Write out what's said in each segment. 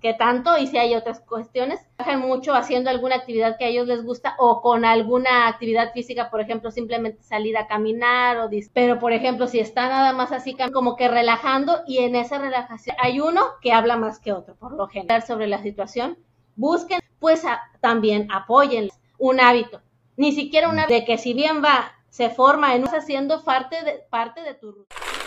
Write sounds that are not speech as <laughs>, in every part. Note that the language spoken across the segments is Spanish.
que tanto y si hay otras cuestiones. Trabajan mucho haciendo alguna actividad que a ellos les gusta o con alguna actividad física, por ejemplo, simplemente salir a caminar o pero por ejemplo, si está nada más así como que relajando y en esa relajación hay uno que habla más que otro, por lo general sobre la situación, busquen, pues también apoyen un hábito, ni siquiera una de que si bien va se forma en haciendo parte de parte de tu rutina.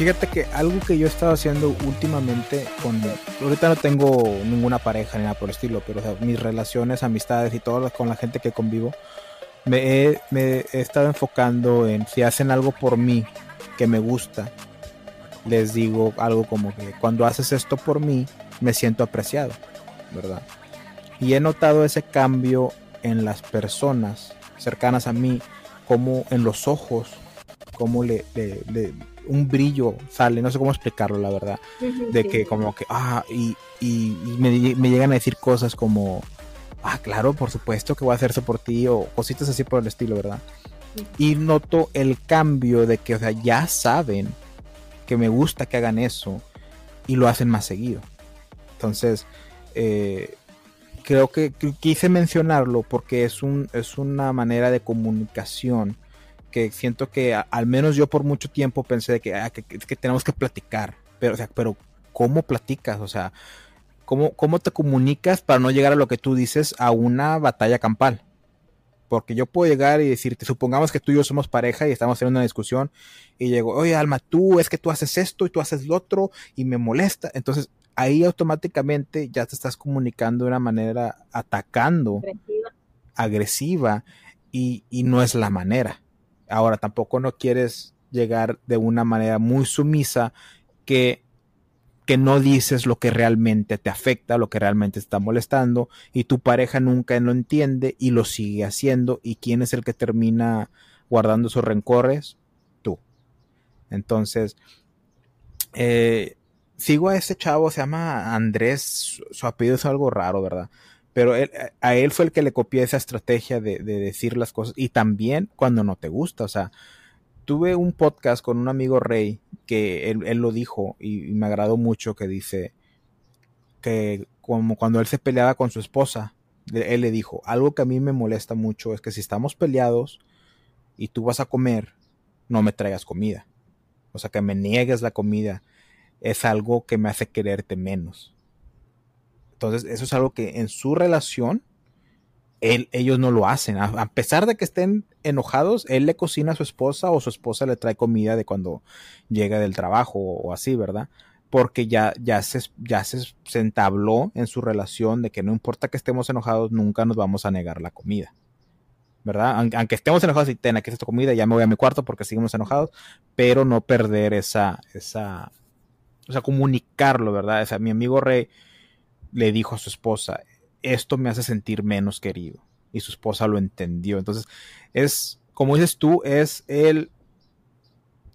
Fíjate que algo que yo he estado haciendo últimamente con... Ahorita no tengo ninguna pareja ni nada por el estilo, pero mis relaciones, amistades y todo con la gente que convivo, me he, me he estado enfocando en si hacen algo por mí que me gusta, les digo algo como que cuando haces esto por mí, me siento apreciado, ¿verdad? Y he notado ese cambio en las personas cercanas a mí, como en los ojos, como le, le, un brillo sale, no sé cómo explicarlo, la verdad, de que como que, ah, y, y, me, llegan a decir cosas como, ah, claro, por supuesto que voy a hacerse por ti, o cositas así por el estilo, ¿verdad? Y noto el cambio de que, o sea, ya saben que me gusta que hagan eso y lo hacen más seguido. Entonces, eh, creo que quise mencionarlo porque es, un, es una manera de comunicación que siento que al menos yo por mucho tiempo pensé que, ah, que, tenemos que platicar, pero, o sea, pero ¿cómo platicas? O sea, ¿cómo, ¿cómo te comunicas para no llegar a lo que tú dices a una batalla campal? Porque yo puedo llegar y decirte, supongamos que tú y yo somos pareja y estamos teniendo una discusión y llego, oye Alma, tú es que tú haces esto y tú haces lo otro y me molesta. Entonces ahí automáticamente ya te estás comunicando de una manera atacando, agresiva, agresiva y, y no es la manera. Ahora, tampoco no quieres llegar de una manera muy sumisa que, que no dices lo que realmente te afecta, lo que realmente está molestando y tu pareja nunca lo entiende y lo sigue haciendo y quién es el que termina guardando sus rencores, tú. Entonces, eh, sigo a ese chavo, se llama Andrés, su apellido es algo raro, ¿verdad? Pero a él fue el que le copié esa estrategia de, decir las cosas y también cuando no te gusta. O sea, tuve un podcast con un amigo Rey que él, lo dijo y, me agradó mucho que dice que como cuando él se peleaba con su esposa, él le dijo, algo que a mí me molesta mucho es que si estamos peleados y tú vas a comer, no me traigas comida. O sea, que me niegues la comida es algo que me hace quererte menos. Entonces, eso es algo que en su relación, él, ellos no lo hacen. A, pesar de que estén enojados, él le cocina a su esposa o su esposa le trae comida de cuando llega del trabajo o, así, ¿verdad? Porque ya, ya, se, ya se, entabló en su relación de que no importa que estemos enojados, nunca nos vamos a negar la comida. ¿verdad? Aunque, estemos enojados y tenga que esta comida, ya me voy a mi cuarto porque seguimos enojados, pero no perder esa, esa, o sea, comunicarlo, ¿verdad? O sea, mi amigo Rey le dijo a su esposa, esto me hace sentir menos querido. Y su esposa lo entendió. Entonces, es, como dices tú, es el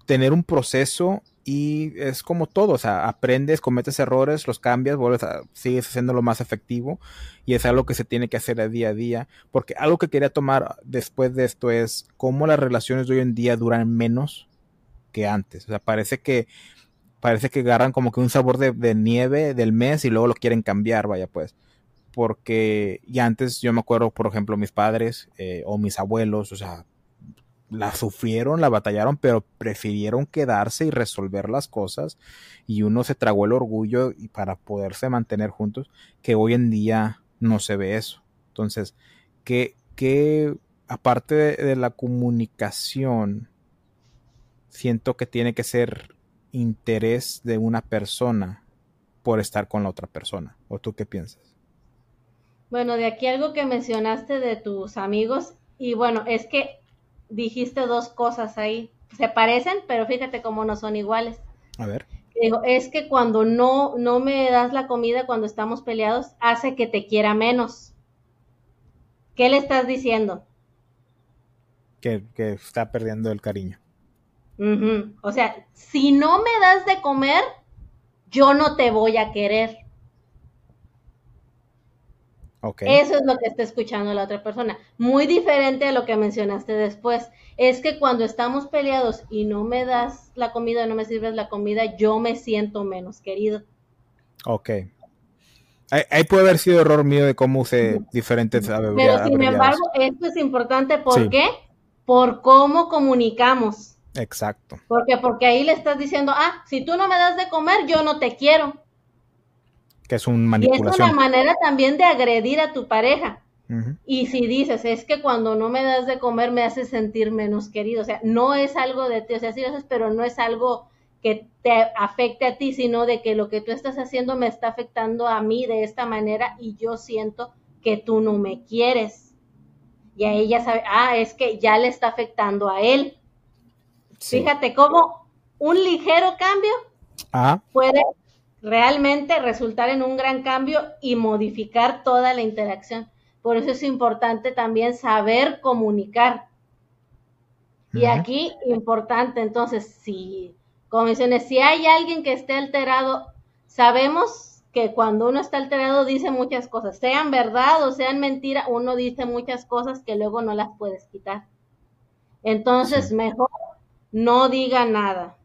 tener un proceso y es como todo, o sea, aprendes, cometes errores, los cambias, vuelves a, sigues haciéndolo más efectivo y es algo que se tiene que hacer a día a día, porque algo que quería tomar después de esto es cómo las relaciones de hoy en día duran menos que antes, o sea, parece que parece que agarran como que un sabor de, nieve del mes y luego lo quieren cambiar, vaya pues. Porque ya antes yo me acuerdo, por ejemplo, mis padres eh, o mis abuelos, o sea, la sufrieron, la batallaron, pero prefirieron quedarse y resolver las cosas y uno se tragó el orgullo y para poderse mantener juntos, que hoy en día no se ve eso. Entonces, que, que aparte de la comunicación, siento que tiene que ser interés de una persona por estar con la otra persona. ¿O tú qué piensas? Bueno, de aquí algo que mencionaste de tus amigos, y bueno, es que dijiste dos cosas ahí. Se parecen, pero fíjate cómo no son iguales. A ver. Digo, es que cuando no, no me das la comida cuando estamos peleados, hace que te quiera menos. ¿Qué le estás diciendo? Que, está perdiendo el cariño. O sea, si no me das de comer, yo no te voy a querer. Eso es lo que está escuchando la otra persona. Muy diferente a lo que mencionaste después. Es que cuando estamos peleados y no me das la comida, no me sirves la comida, yo me siento menos querido. Ok. Ahí, puede haber sido error mío de cómo usé diferentes Pero sin embargo, esto es importante. ¿Por qué? Por cómo comunicamos. Exacto. Porque, porque ahí le estás diciendo, ah, si tú no me das de comer, yo no te quiero que es un manipulación. Y es una manera también de agredir a tu pareja. Y si dices, es que cuando no me das de comer me hace sentir menos querido, o sea, no es algo de ti, o sea, sí lo haces, pero no es algo que te afecte a ti, sino de que lo que tú estás haciendo me está afectando a mí de esta manera y yo siento que tú no me quieres. Y a ella sabe, ah, es que ya le está afectando a él. Fíjate cómo un ligero cambio ah. puede realmente resultar en un gran cambio y modificar toda la interacción. Por eso es importante también saber comunicar. Y aquí, importante, entonces, si, como mencioné, si hay alguien que esté alterado, sabemos que cuando uno está alterado dice muchas cosas, sean verdad o sean mentira, uno dice muchas cosas que luego no las puedes quitar. Entonces, mejor no diga nada.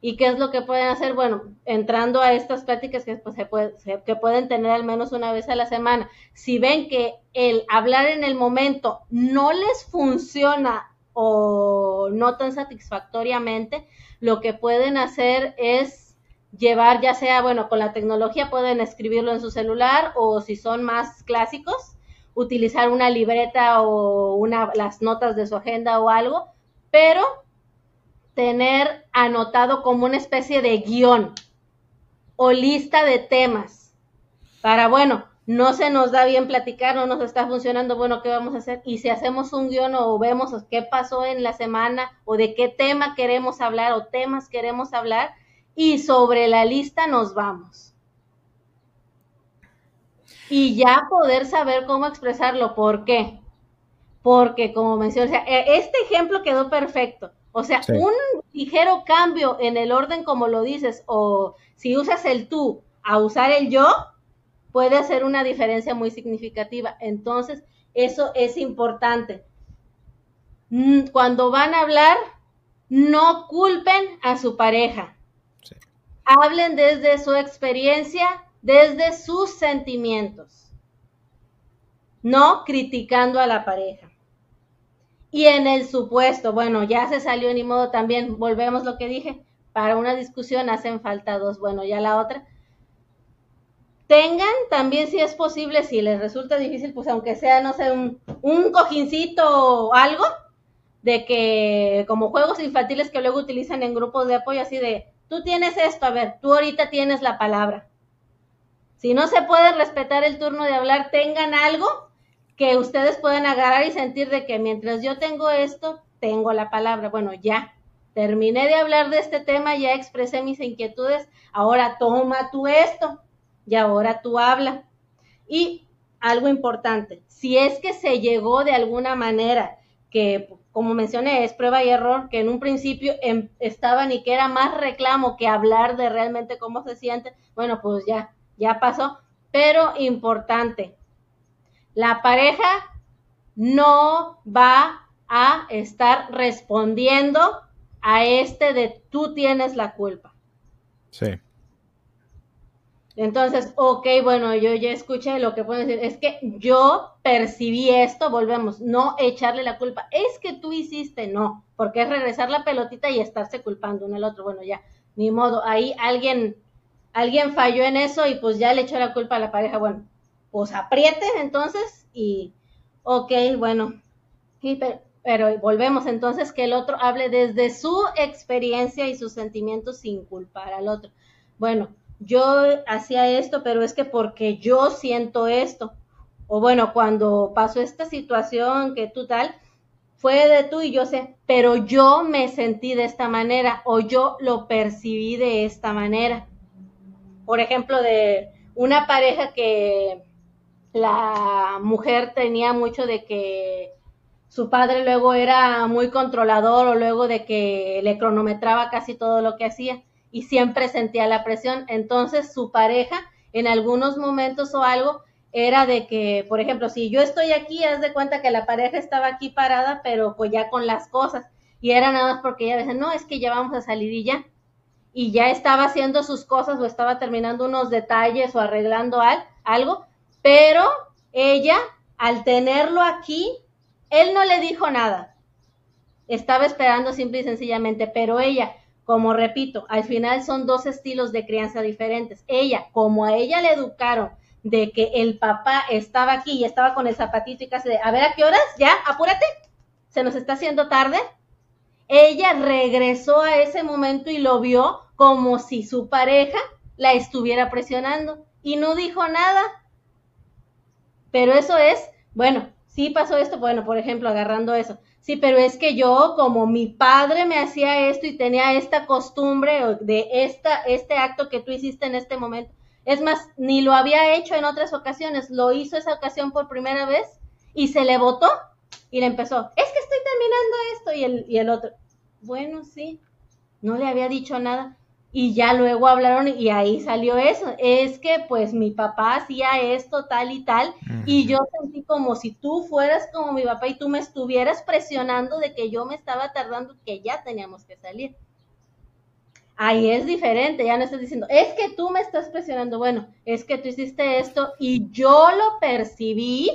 ¿Y qué es lo que pueden hacer? Bueno, entrando a estas pláticas que, pues, se que pueden tener al menos una vez a la semana, si ven que el hablar en el momento no les funciona o no tan satisfactoriamente, lo que pueden hacer es llevar, ya sea, bueno, con la tecnología pueden escribirlo en su celular o si son más clásicos, utilizar una libreta o una, las notas de su agenda o algo, pero tener anotado como una especie de guion o lista de temas para, bueno, no se nos da bien platicar, no nos está funcionando, bueno, ¿qué vamos a hacer? Y si hacemos un guion o vemos qué pasó en la semana o de qué tema queremos hablar o temas queremos hablar y sobre la lista nos vamos. Y ya poder saber cómo expresarlo. ¿Por qué? Porque, como mencioné, e, este ejemplo quedó perfecto. O sea, un ligero cambio en el orden como lo dices, o si usas el tú a usar el yo, puede hacer una diferencia muy significativa. Entonces, eso es importante. Mm, cuando van a hablar, no culpen a su pareja. Hablen desde su experiencia, desde sus sentimientos, no criticando a la pareja. Y en el supuesto, bueno, ya se salió ni modo también, volvemos lo que dije, para una discusión hacen falta dos, bueno, ya la otra. Tengan también, si es posible, si les resulta difícil, pues aunque sea, no sé, un, un cojincito o algo, de que como juegos infantiles que luego utilizan en grupos de apoyo, así de, tú tienes esto, a ver, tú ahorita tienes la palabra. Si no se puede respetar el turno de hablar, tengan algo que ustedes pueden agarrar y sentir de que mientras yo tengo esto, tengo la palabra. Bueno, ya, terminé de hablar de este tema, ya expresé mis inquietudes, ahora toma tú esto y ahora tú habla. Y algo importante, si es que se llegó de alguna manera, que como mencioné, es prueba y error, que en un principio em, estaban y que era más reclamo que hablar de realmente cómo se siente, bueno, pues ya, ya pasó, pero importante, la pareja no va a estar respondiendo a este de tú tienes la culpa. Sí. Entonces, ok, bueno, yo ya escuché lo que pueden decir. Es que yo percibí esto, volvemos, no echarle la culpa. Es que tú hiciste, no, porque es regresar la pelotita y estarse culpando uno al otro. Bueno, ya, ni modo, ahí alguien, alguien falló en eso y pues ya le echó la culpa a la pareja. Bueno, pues aprieten entonces y, ok, bueno, pero volvemos entonces que el otro hable desde su experiencia y sus sentimientos sin culpar al otro. Bueno, yo hacía esto, pero es que porque yo siento esto. O bueno, cuando pasó esta situación que tú tal, fue de tú y yo sé, pero yo me sentí de esta manera o yo lo percibí de esta manera. Por ejemplo, de una pareja que la mujer tenía mucho de que su padre luego era muy controlador o luego de que le cronometraba casi todo lo que hacía y siempre sentía la presión. Entonces su pareja en algunos momentos o algo era de que, por ejemplo, si yo estoy aquí, haz de cuenta que la pareja estaba aquí parada, pero pues ya con las cosas. Y era nada más porque ella decía, no, es que ya vamos a salir y ya. Y ya estaba haciendo sus cosas o estaba terminando unos detalles o arreglando algo, pero ella, al tenerlo aquí, él no le dijo nada. Estaba esperando simple y sencillamente, pero ella, como repito, al final son dos estilos de crianza diferentes. Ella, como a ella le educaron de que el papá estaba aquí y estaba con el zapatito y casi de, a ver a qué horas, ya, apúrate, se nos está haciendo tarde. Ella regresó a ese momento y lo vio como si su pareja la estuviera presionando y no dijo nada. Pero eso es, bueno, sí pasó esto, bueno, por ejemplo, agarrando eso. Sí, pero es que yo, como mi padre me hacía esto y tenía esta costumbre de esta, este acto que tú hiciste en este momento, es más, ni lo había hecho en otras ocasiones, lo hizo esa ocasión por primera vez y se le votó y le empezó, es que estoy terminando esto y el, y el otro, bueno, sí, no le había dicho nada y ya luego hablaron y ahí salió eso. Es que pues mi papá hacía esto tal y tal y yo sentí como si tú fueras como mi papá y tú me estuvieras presionando de que yo me estaba tardando, que ya teníamos que salir. Ahí es diferente, ya no estás diciendo, es que tú me estás presionando, bueno, es que tú hiciste esto y yo lo percibí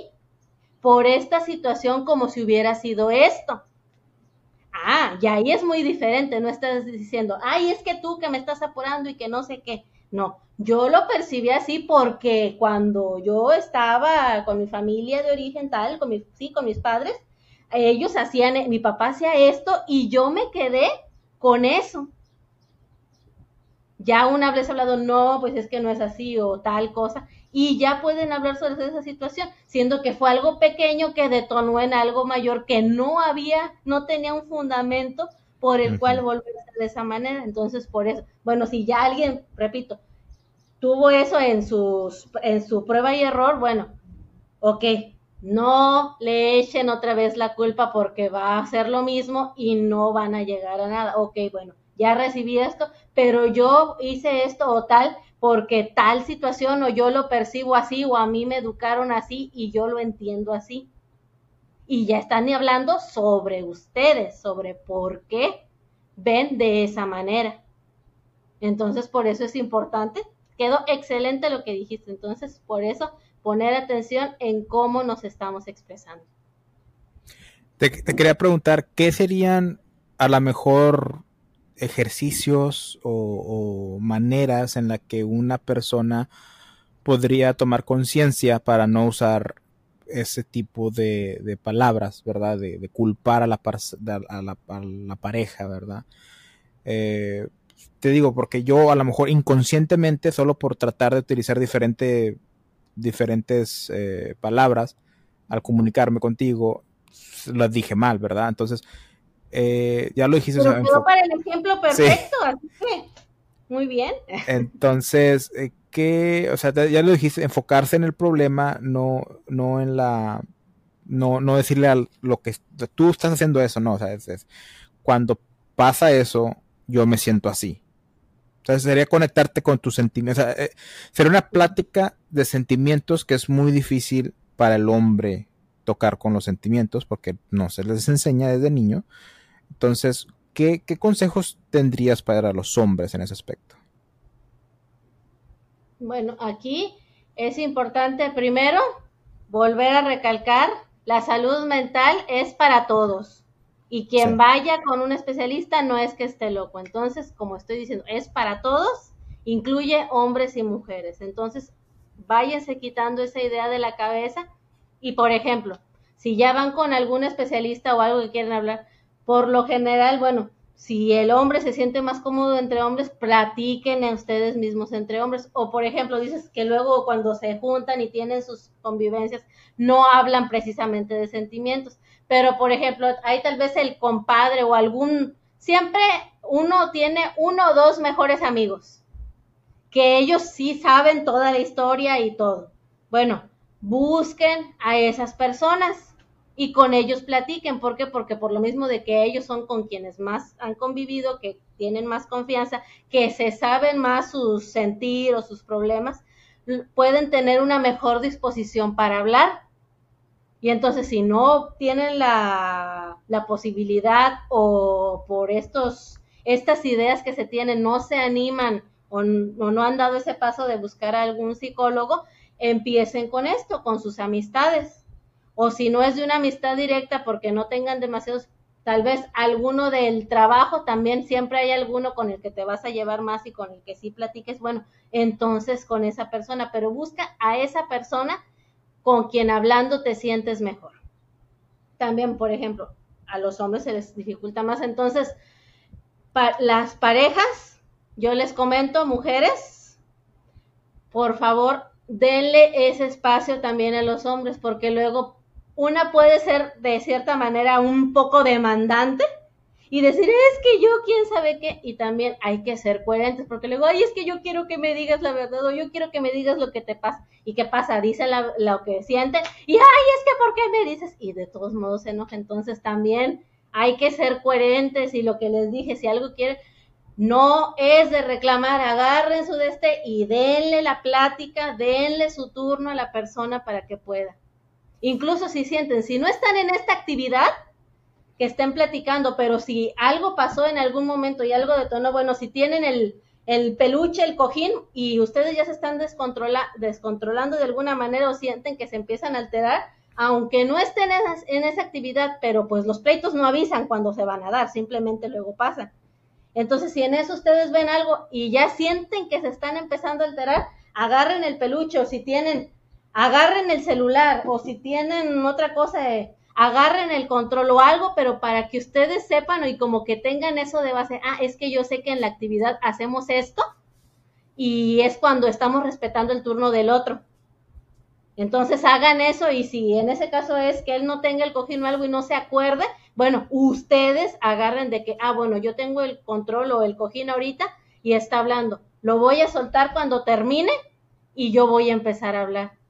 por esta situación como si hubiera sido esto. Ah, y ahí es muy diferente, no estás diciendo, ay, es que tú que me estás apurando y que no sé qué. No, yo lo percibí así porque cuando yo estaba con mi familia de origen tal, con mi, sí, con mis padres, ellos hacían, mi papá hacía esto y yo me quedé con eso. Ya una vez hablado, no, pues es que no es así o tal cosa y ya pueden hablar sobre esa situación, siendo que fue algo pequeño que detonó en algo mayor que no había, no tenía un fundamento por el cual volver a ser de esa manera. Entonces, por eso, bueno, si ya alguien, repito, tuvo eso en, sus, en su prueba y error, bueno, ok, no le echen otra vez la culpa porque va a hacer lo mismo y no van a llegar a nada. Ok, bueno, ya recibí esto, pero yo hice esto o tal, porque tal situación o yo lo percibo así o a mí me educaron así y yo lo entiendo así. Y ya están hablando sobre ustedes, sobre por qué ven de esa manera. Entonces, por eso es importante. Quedó excelente lo que dijiste. Entonces, por eso poner atención en cómo nos estamos expresando. Te, te quería preguntar, ¿qué serían a lo mejor ejercicios o, maneras en la que una persona podría tomar conciencia para no usar ese tipo de, palabras, ¿verdad? De, culpar a la, a la, pareja, ¿verdad? Eh, te digo, porque yo a lo mejor inconscientemente, solo por tratar de utilizar diferente, diferentes eh, palabras al comunicarme contigo, las dije mal, ¿verdad? Entonces, eh, ya lo dijiste. Pero para el ejemplo perfecto, así que muy bien. Entonces, eh, que, o sea, ya lo dijiste, enfocarse en el problema, no, no en la, no, no decirle a lo que tú estás haciendo eso, no, o sea, es, cuando pasa eso, yo me siento así. O sea, sería conectarte con tus sentimientos. O sea, eh, sería una plática de sentimientos que es muy difícil para el hombre tocar con los sentimientos porque no se les enseña desde niño. Entonces, ¿qué, consejos tendrías para los hombres en ese aspecto? Bueno, aquí es importante primero volver a recalcar, la salud mental es para todos. Y quien vaya con un especialista no es que esté loco. Entonces, como estoy diciendo, es para todos, incluye hombres y mujeres. Entonces, váyanse quitando esa idea de la cabeza. Y, por ejemplo, Si ya van con algún especialista o algo que quieren hablar, por lo general, bueno, si el hombre se siente más cómodo entre hombres, platiquen a ustedes mismos entre hombres. O por ejemplo, dices que luego cuando se juntan y tienen sus convivencias, no hablan precisamente de sentimientos. Pero por ejemplo, hay tal vez el compadre o algún, siempre uno tiene uno o dos mejores amigos, que ellos sí saben toda la historia y todo. Bueno, busquen a esas personas y con ellos platiquen. ¿Por qué? Porque por lo mismo de que ellos son con quienes más han convivido, que tienen más confianza, que se saben más sus sentir o sus problemas, pueden tener una mejor disposición para hablar. Y entonces si no tienen la, la posibilidad o por estos, estas ideas que se tienen no se animan o no han dado ese paso de buscar a algún psicólogo, empiecen con esto, con sus amistades o si no es de una amistad directa porque no tengan demasiados, tal vez alguno del trabajo, también siempre hay alguno con el que te vas a llevar más y con el que sí platiques, bueno, entonces con esa persona, pero busca a esa persona con quien hablando te sientes mejor. También, por ejemplo, a los hombres se les dificulta más, entonces, las parejas, yo les comento, mujeres, por favor, denle ese espacio también a los hombres, porque luego una puede ser de cierta manera un poco demandante y decir, es que yo quién sabe qué, y también hay que ser coherentes, porque luego, ay, es que yo quiero que me digas la verdad, o yo quiero que me digas lo que te pasa, y qué pasa, dice lo que siente, y ay, es que ¿por qué me dices? Y de todos modos se enoja, entonces también hay que ser coherentes, y lo que les dije, si algo quiere, no es de reclamar, agarren su de este y denle la plática, denle su turno a la persona para que pueda incluso si sienten, si no están en esta actividad, que estén platicando, pero si algo pasó en algún momento y algo detonó, bueno, si tienen el, el peluche, el cojín, y ustedes ya se están descontrola, descontrolando de alguna manera o sienten que se empiezan a alterar, aunque no estén en, esa actividad, pero pues los pleitos no avisan cuando se van a dar, simplemente luego pasan. Entonces, si en eso ustedes ven algo y ya sienten que se están empezando a alterar, agarren el peluche o si tienen agarren el celular o si tienen otra cosa, eh, agarren el control o algo, pero para que ustedes sepan y como que tengan eso de base, ah, es que yo sé que en la actividad hacemos esto y es cuando estamos respetando el turno del otro. Entonces hagan eso y si en ese caso es que él no tenga el cojín o algo y no se acuerde, bueno, ustedes agarren de que, ah, bueno, yo tengo el control o el cojín ahorita y está hablando. Lo voy a soltar cuando termine y yo voy a empezar a hablar.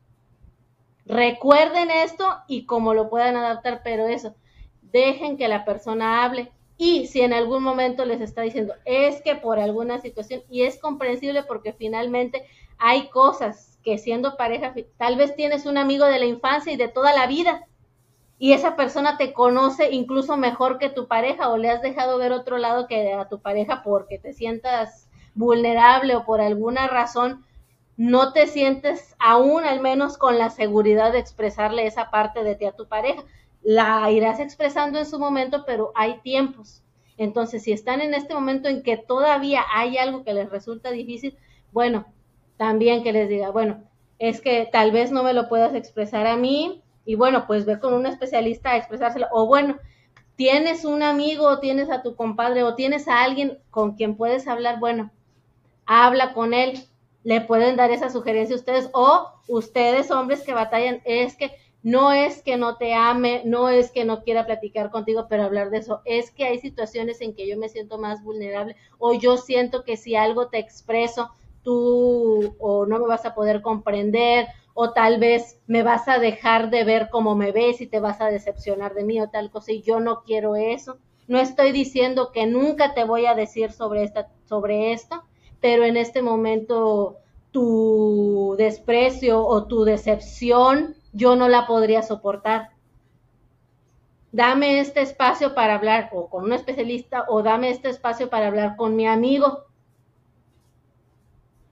Recuerden esto y como lo puedan adaptar, pero eso, dejen que la persona hable. Y si en algún momento les está diciendo, es que por alguna situación, y es comprensible porque finalmente hay cosas que siendo pareja, tal vez tienes un amigo de la infancia y de toda la vida, y esa persona te conoce incluso mejor que tu pareja o le has dejado ver otro lado que a tu pareja porque te sientas vulnerable o por alguna razón no te sientes aún al menos con la seguridad de expresarle esa parte de ti a tu pareja. La irás expresando en su momento, pero hay tiempos. Entonces, si están en este momento en que todavía hay algo que les resulta difícil, bueno, también que les diga, bueno, es que tal vez no me lo puedas expresar a mí y bueno, pues ve con un especialista a expresárselo. O bueno, tienes un amigo o tienes a tu compadre o tienes a alguien con quien puedes hablar, bueno, habla con él, le pueden dar esa sugerencia a ustedes o ustedes hombres que batallan es que no es que no te ame, no es que no quiera platicar contigo, pero hablar de eso, es que hay situaciones en que yo me siento más vulnerable o yo siento que si algo te expreso, tú o no me vas a poder comprender o tal vez me vas a dejar de ver como me ves y te vas a decepcionar de mí o tal cosa y yo no quiero eso. No estoy diciendo que nunca te voy a decir sobre esta sobre esto, pero en este momento tu desprecio o tu decepción yo no la podría soportar. Dame este espacio para hablar o con un especialista o dame este espacio para hablar con mi amigo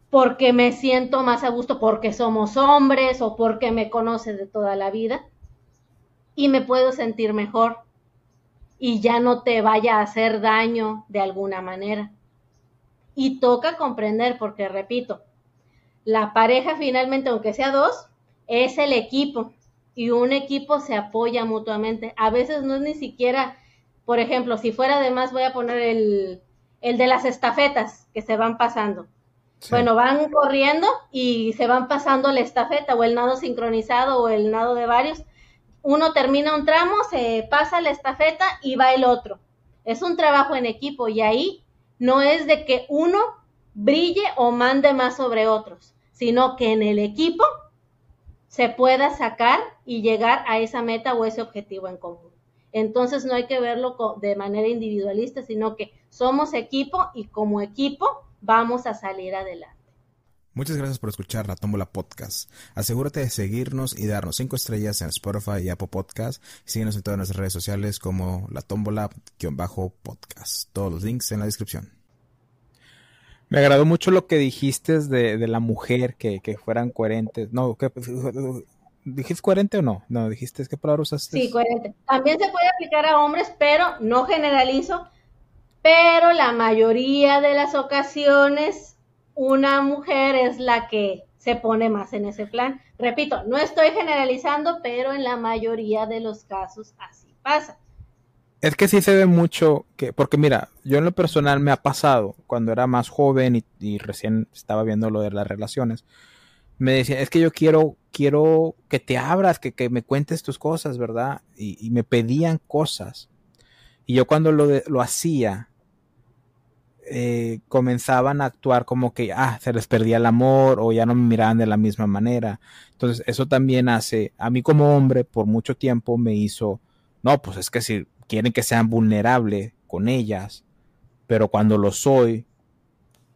porque me siento más a gusto, porque somos hombres o porque me conoces de toda la vida y me puedo sentir mejor y ya no te vaya a hacer daño de alguna manera. Y toca comprender, porque repito, la pareja finalmente, aunque sea dos, es el equipo. y un equipo se apoya mutuamente. A veces no es ni siquiera, por ejemplo, si fuera además voy a poner el, el de las estafetas que se van pasando. Bueno, van corriendo y se van pasando la estafeta o el nado sincronizado o el nado de varios. Uno termina un tramo, se pasa la estafeta y va el otro. Es un trabajo en equipo y ahí no es de que uno brille o mande más sobre otros, sino que en el equipo se pueda sacar y llegar a esa meta o ese objetivo en común. Entonces no hay que verlo de manera individualista, sino que somos equipo y como equipo vamos a salir adelante. Muchas gracias por escuchar la Tómbola Podcast. Asegúrate de seguirnos y darnos cinco estrellas en Spotify y Apple Podcast. síguenos en todas nuestras redes sociales como la Tómbola-podcast. Todos los links en la descripción. Me agradó mucho lo que dijiste de, la mujer, que, fueran coherentes. No, ¿qué, ¿dijiste coherente o no? No, dijiste, ¿qué palabra usaste? Sí, coherente. También se puede aplicar a hombres, pero no generalizo. Pero la mayoría de las ocasiones, una mujer es la que se pone más en ese plan. Repito, no estoy generalizando, pero en la mayoría de los casos así pasa. Es que sí se ve mucho que, porque mira, yo en lo personal me ha pasado cuando era más joven y, recién estaba viendo lo de las relaciones. Me decía, es que yo quiero, quiero que te abras, que, que me cuentes tus cosas, ¿verdad? Y, me pedían cosas. Y yo cuando lo, lo hacía, eh, comenzaban a actuar como que, ah, se les perdía el amor o ya no me miraban de la misma manera. Entonces, eso también hace, a mí como hombre, por mucho tiempo me hizo, no, pues es que si quieren que sean vulnerables con ellas, pero cuando lo soy,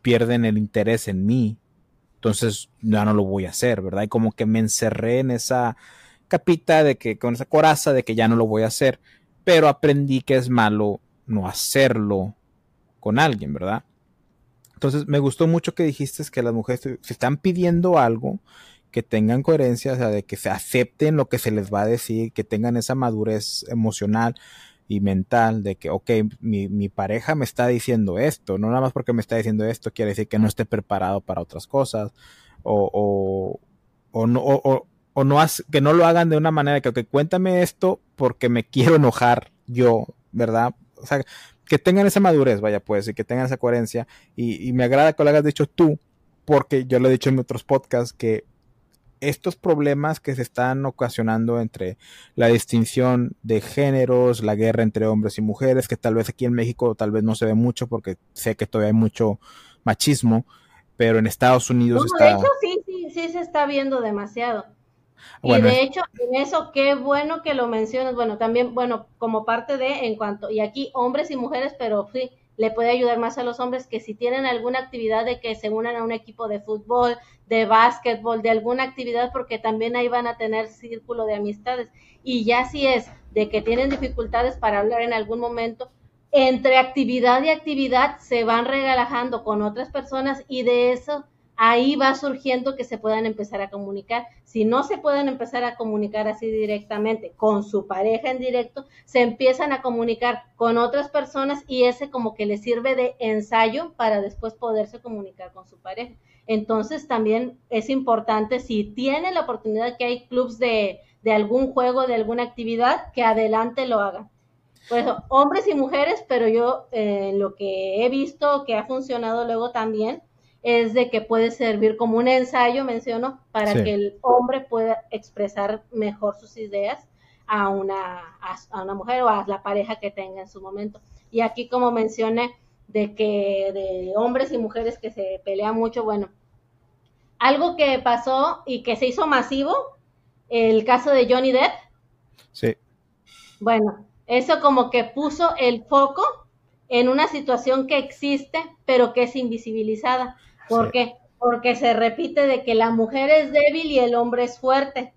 pierden el interés en mí. Entonces ya no lo voy a hacer, ¿verdad? Y como que me encerré en esa capita de que, con esa coraza de que ya no lo voy a hacer, pero aprendí que es malo no hacerlo con alguien, ¿verdad? Entonces me gustó mucho que dijiste que las mujeres se están pidiendo algo, que tengan coherencia, o sea, de que se acepten lo que se les va a decir, que tengan esa madurez emocional, y mental de que, ok, mi, mi, pareja me está diciendo esto, no nada más porque me está diciendo esto quiere decir que no esté preparado para otras cosas, o, o, o no, o, o no que no lo hagan de una manera que, ok, cuéntame esto porque me <laughs> quiero enojar yo, ¿verdad? O sea, que tengan esa madurez, vaya pues, y que tengan esa coherencia, y, y me agrada que lo hayas dicho tú, porque yo lo he dicho en otros podcasts que estos problemas que se están ocasionando entre la distinción de géneros, la guerra entre hombres y mujeres, que tal vez aquí en México tal vez no se ve mucho porque sé que todavía hay mucho machismo, pero en Estados Unidos está... De hecho, sí, sí, sí se está viendo demasiado. Y de hecho, en eso, qué bueno que lo mencionas. Bueno, también, bueno, como parte de, en cuanto, y aquí hombres y mujeres, pero sí, le puede ayudar más a los hombres que si tienen alguna actividad de que se unan a un equipo de fútbol, de básquetbol, de alguna actividad, porque también ahí van a tener círculo de amistades. Y ya si es de que tienen dificultades para hablar en algún momento, entre actividad y actividad se van relajando con otras personas y de eso ahí va surgiendo que se puedan empezar a comunicar. Si no se pueden empezar a comunicar así directamente con su pareja en directo, se empiezan a comunicar con otras personas y ese como que les sirve de ensayo para después poderse comunicar con su pareja. Entonces también es importante, si tiene la oportunidad que hay clubs de, de algún juego, de alguna actividad, que adelante lo hagan. Pues hombres y mujeres, pero yo eh, lo que he visto que ha funcionado luego también es de que puede servir como un ensayo, menciono, para que el hombre pueda expresar mejor sus ideas a una, a, una mujer o a la pareja que tenga en su momento. Y aquí, como mencioné, de que de hombres y mujeres que se pelean mucho, bueno, algo que pasó y que se hizo masivo, el caso de Johnny Depp. Sí. Bueno, eso como que puso el foco en una situación que existe, pero que es invisibilizada. ¿Por qué? Porque se repite de que la mujer es débil y el hombre es fuerte.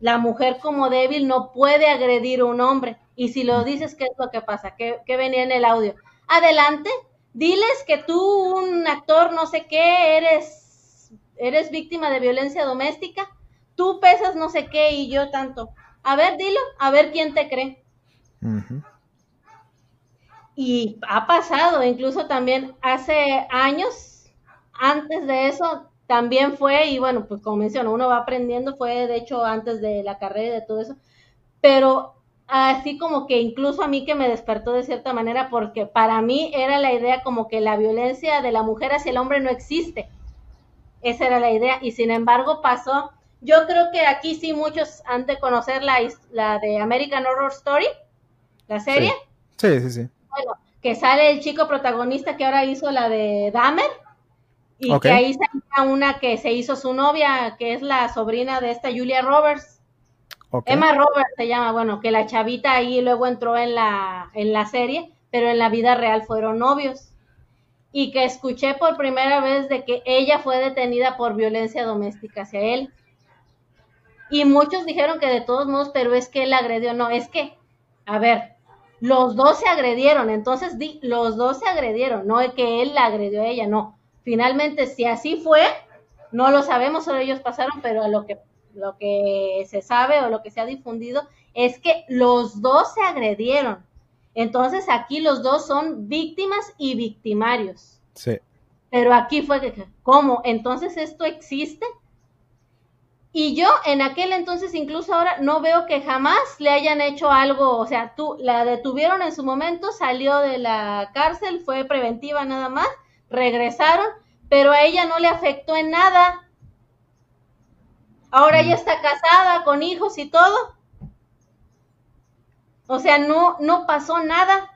La mujer como débil no puede agredir a un hombre. Y si lo dices, ¿qué es lo que pasa? ¿Qué, venía en el audio? Adelante, diles que tú, un actor no sé qué, eres, eres víctima de violencia doméstica, tú pesas no sé qué y yo tanto. A ver, dilo, a ver quién te cree. Y ha pasado, incluso también hace años antes de eso también fue, y bueno, pues como menciono, uno va aprendiendo, fue de hecho antes de la carrera y de todo eso, pero así como que incluso a mí que me despertó de cierta manera, porque para mí era la idea como que la violencia de la mujer hacia el hombre no existe. Esa era la idea, y sin embargo pasó. Yo creo que aquí sí muchos han de conocer la, la de American Horror Story, la serie. Sí, sí, sí. Bueno, que sale el chico protagonista que ahora hizo la de Dahmer, y que ahí sale una que se hizo su novia, que es la sobrina de esta Julia Roberts Emma Roberts se llama, bueno, que la chavita ahí luego entró en la, en la serie, pero en la vida real fueron novios. Y que escuché por primera vez de que ella fue detenida por violencia doméstica hacia él. Y muchos dijeron que de todos modos, pero es que él agredió. No, es que, a ver, los dos se agredieron, entonces di, los dos se agredieron, no es que él la agredió a ella, no. Finalmente, si así fue, no lo sabemos, solo ellos pasaron, pero a lo que lo que se sabe o lo que se ha difundido es que los dos se agredieron. Entonces aquí los dos son víctimas y victimarios. Sí. Pero aquí fue que, ¿cómo? Entonces esto existe. Y yo en aquel entonces, incluso ahora, no veo que jamás le hayan hecho algo, o sea, tú la detuvieron en su momento, salió de la cárcel, fue preventiva nada más, regresaron, pero a ella no le afectó en nada Ahora ella está casada, con hijos y todo. O sea, no, no pasó nada.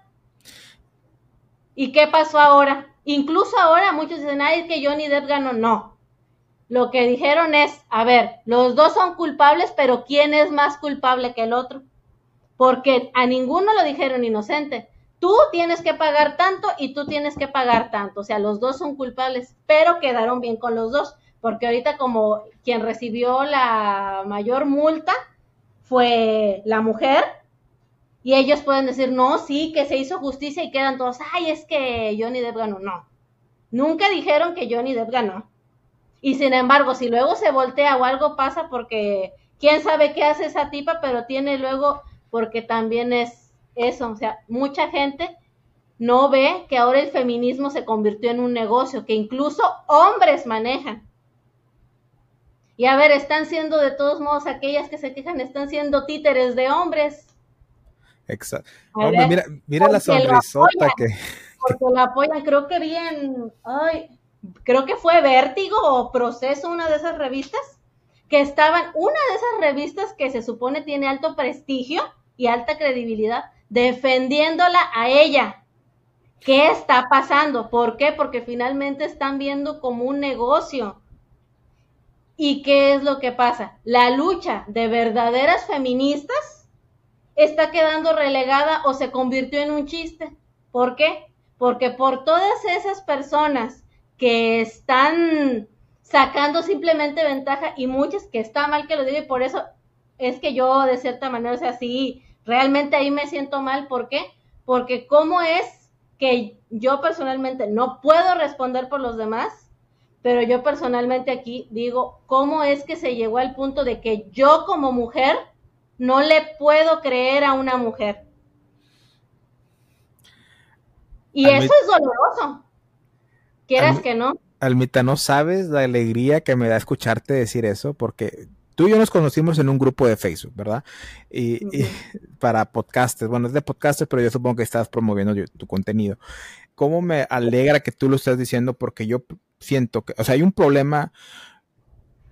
¿Y qué pasó ahora? Incluso ahora muchos dicen, ay, es que Johnny Depp ganó. No. Lo que dijeron es, a ver, los dos son culpables, pero ¿quién es más culpable que el otro? Porque a ninguno lo dijeron inocente. Tú tienes que pagar tanto y tú tienes que pagar tanto. O sea, los dos son culpables, pero quedaron bien con los dos porque ahorita como quien recibió la mayor multa fue la mujer, y ellos pueden decir, no, sí, que se hizo justicia y quedan todos, ay, es que Johnny Depp ganó. No, nunca dijeron que Johnny Depp ganó. Y sin embargo, si luego se voltea o algo pasa porque quién sabe qué hace esa tipa, pero tiene luego, porque también es eso, o sea, mucha gente no ve que ahora el feminismo se convirtió en un negocio que incluso hombres manejan. Y a ver, están siendo de todos modos aquellas que se quejan, están siendo títeres de hombres. Exacto. mira, mira la sonrisota que. Porque la apoyan, creo que bien, ay, creo que fue Vértigo o Proceso, una de esas revistas, que estaban, una de esas revistas que se supone tiene alto prestigio y alta credibilidad, defendiéndola a ella. ¿Qué está pasando? ¿Por qué? Porque finalmente están viendo como un negocio ¿Y qué es lo que pasa? La lucha de verdaderas feministas está quedando relegada o se convirtió en un chiste. ¿Por qué? Porque por todas esas personas que están sacando simplemente ventaja y muchas que está mal que lo diga y por eso es que yo de cierta manera, o sea, sí, realmente ahí me siento mal. ¿Por qué? Porque cómo es que yo personalmente no puedo responder por los demás pero yo personalmente aquí digo, ¿cómo es que se llegó al punto de que yo como mujer no le puedo creer a una mujer? Y eso es doloroso, quieras que no. Almita, no sabes la alegría que me da escucharte decir eso, porque tú y yo nos conocimos en un grupo de Facebook, ¿verdad? Y, <laughs> para podcasters, bueno, es de podcasters, pero yo supongo que estás promoviendo tu contenido. ¿Cómo me alegra que tú lo estés diciendo? Porque yo siento que, o sea, hay un problema,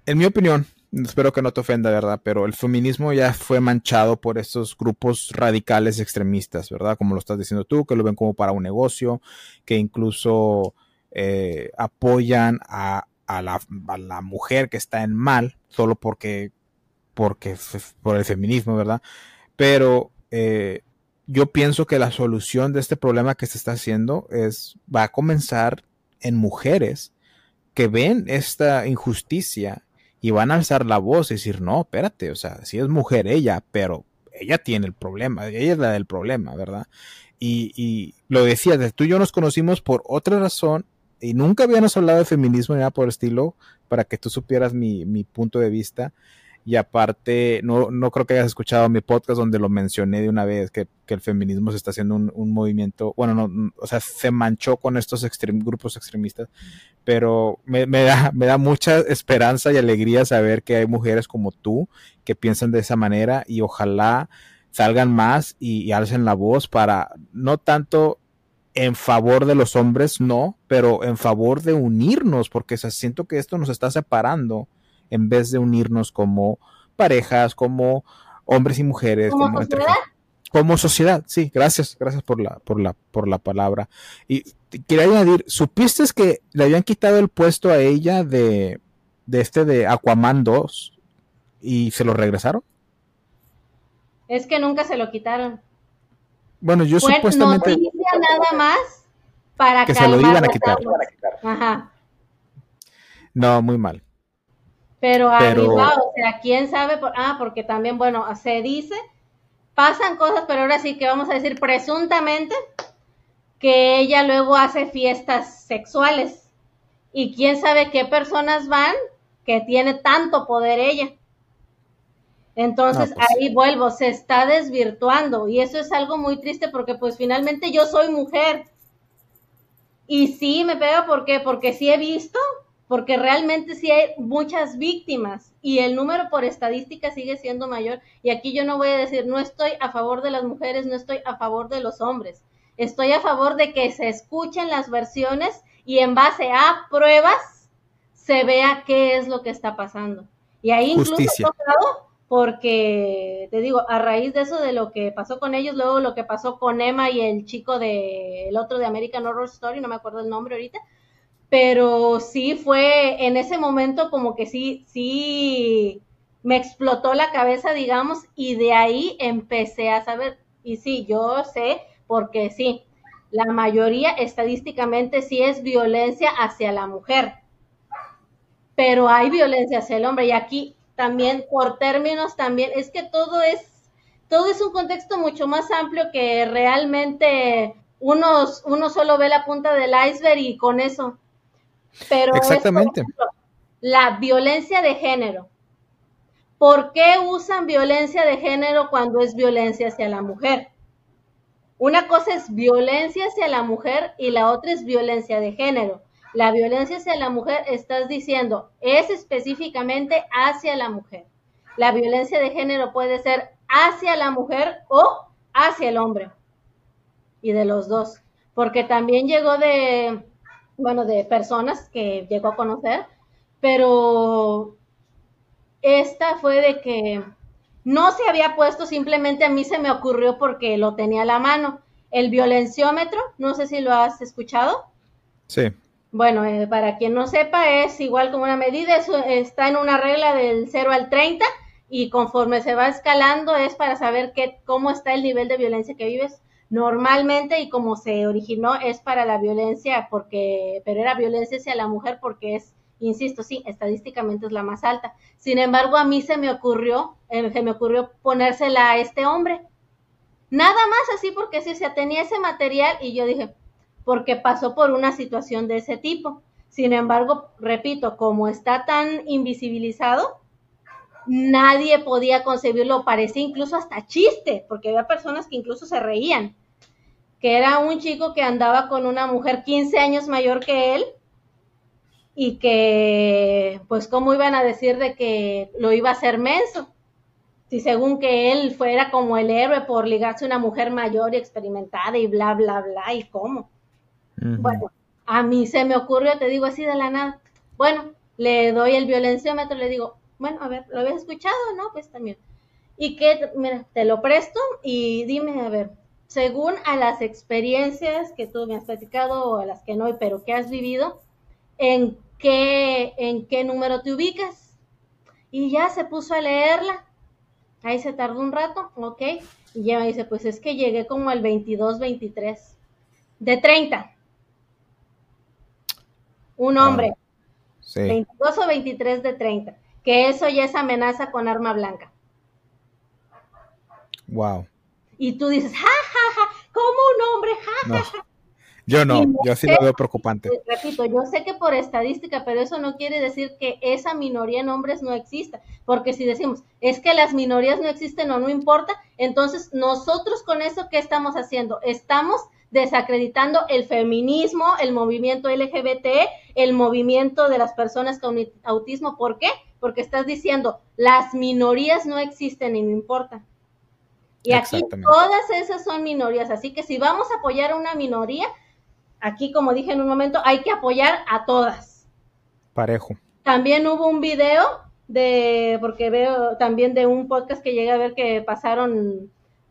en mi opinión, espero que no te ofenda, ¿verdad? Pero el feminismo ya fue manchado por estos grupos radicales extremistas, ¿verdad? Como lo estás diciendo tú, que lo ven como para un negocio, que incluso eh, apoyan a, la, mujer que está en mal, solo porque, porque por el feminismo, ¿verdad? Pero eh, yo pienso que la solución de este problema que se está haciendo es, va a comenzar en mujeres que ven esta injusticia y van a alzar la voz y decir, no, espérate, o sea, si es mujer ella, pero ella tiene el problema, ella es la del problema, ¿verdad? Y, y lo decía, tú y yo nos conocimos por otra razón y nunca habíamos hablado de feminismo ni nada por el estilo, para que tú supieras mi, mi punto de vista. y aparte, no, no creo que hayas escuchado mi podcast donde lo mencioné de una vez, que, el feminismo se está haciendo un, movimiento, bueno, no, o sea, se manchó con estos grupos extremistas, pero me, da, me da mucha esperanza y alegría saber que hay mujeres como tú que piensan de esa manera y ojalá salgan más y, alcen la voz para no tanto en favor de los hombres, no, pero en favor de unirnos, porque siento que esto nos está separando en vez de unirnos como parejas, como hombres y mujeres, como, sociedad. como sociedad. Sí, gracias, gracias por la, por la, por la palabra. Y quería añadir, ¿supiste que le habían quitado el puesto a ella de, de este de Aquaman 2 y se lo regresaron? Es que nunca se lo quitaron. Bueno, yo Fue supuestamente. Noticia nada más para que se lo iban a quitar. Ajá. No, muy mal. Pero, arriba, o sea, quién sabe, por... ah, porque también, bueno, se dice, pasan cosas, pero ahora sí que vamos a decir presuntamente que ella luego hace fiestas sexuales. Y quién sabe qué personas van que tiene tanto poder ella. Entonces pues ahí vuelvo, se está desvirtuando y eso es algo muy triste porque pues finalmente yo soy mujer. Y sí me pega porque porque sí he visto, porque realmente sí hay muchas víctimas y el número por estadística sigue siendo mayor y aquí yo no voy a decir no estoy a favor de las mujeres, no estoy a favor de los hombres. Estoy a favor de que se escuchen las versiones y en base a pruebas se vea qué es lo que está pasando. Y ahí incluso porque te digo, a raíz de eso de lo que pasó con ellos, luego lo que pasó con Emma y el chico de el otro de American Horror Story, no me acuerdo el nombre ahorita, pero sí fue en ese momento como que sí, sí me explotó la cabeza, digamos, y de ahí empecé a saber, y sí, yo sé, porque sí, la mayoría estadísticamente sí es violencia hacia la mujer, pero hay violencia hacia el hombre, y aquí también por términos también, es que todo es, todo es un contexto mucho más amplio que realmente uno, uno solo ve la punta del iceberg y con eso. Pero Exactamente. la violencia de género. ¿Por qué usan violencia de género cuando es violencia hacia la mujer? Una cosa es violencia hacia la mujer y la otra es violencia de género. La violencia hacia la mujer, estás diciendo, es específicamente hacia la mujer. La violencia de género puede ser hacia la mujer o hacia el hombre. Y de los dos. Porque también llegó de, bueno, de personas que llegó a conocer, pero esta fue de que no se había puesto, simplemente a mí se me ocurrió porque lo tenía a la mano. El violenciómetro, no sé si lo has escuchado. Sí. Bueno, eh, para quien no sepa, es igual como una medida, está en una regla del 0 al 30 y conforme se va escalando es para saber qué, cómo está el nivel de violencia que vives normalmente y cómo se originó es para la violencia, porque, pero era violencia hacia la mujer porque es, insisto, sí, estadísticamente es la más alta. Sin embargo, a mí se me ocurrió, eh, se me ocurrió ponérsela a este hombre. Nada más así porque sí, se tenía ese material y yo dije, porque pasó por una situación de ese tipo. Sin embargo, repito, como está tan invisibilizado, nadie podía concebirlo, parecía incluso hasta chiste, porque había personas que incluso se reían, que era un chico que andaba con una mujer 15 años mayor que él y que, pues, ¿cómo iban a decir de que lo iba a hacer menso? Si según que él fuera como el héroe por ligarse a una mujer mayor y experimentada y bla, bla, bla, y cómo. Bueno, a mí se me ocurrió, te digo así de la nada. Bueno, le doy el violenciómetro, le digo, bueno, a ver, ¿lo habías escuchado? No, pues también. Y que, mira, te lo presto y dime, a ver, según a las experiencias que tú me has platicado o a las que no, pero que has vivido, ¿en qué, en qué número te ubicas? Y ya se puso a leerla. Ahí se tardó un rato, ok. Y ya me dice, pues es que llegué como al 22, 23. De 30 un ah, hombre. 22 o 23 de 30. Que eso ya es amenaza con arma blanca. Wow. Y tú dices, ja, ja, ja, como un hombre, ja, ja, ja. Yo no, yo sí lo veo preocupante. Repito, yo sé que por estadística, pero eso no quiere decir que esa minoría en hombres no exista, porque si decimos, es que las minorías no existen o no importa, entonces nosotros con eso, ¿qué estamos haciendo? Estamos desacreditando el feminismo, el movimiento LGBT, el movimiento de las personas con autismo. ¿Por qué? Porque estás diciendo, las minorías no existen y no importa. Y aquí todas esas son minorías, así que si vamos a apoyar a una minoría, aquí como dije en un momento, hay que apoyar a todas. Parejo. También hubo un video de, porque veo también de un podcast que llegué a ver que pasaron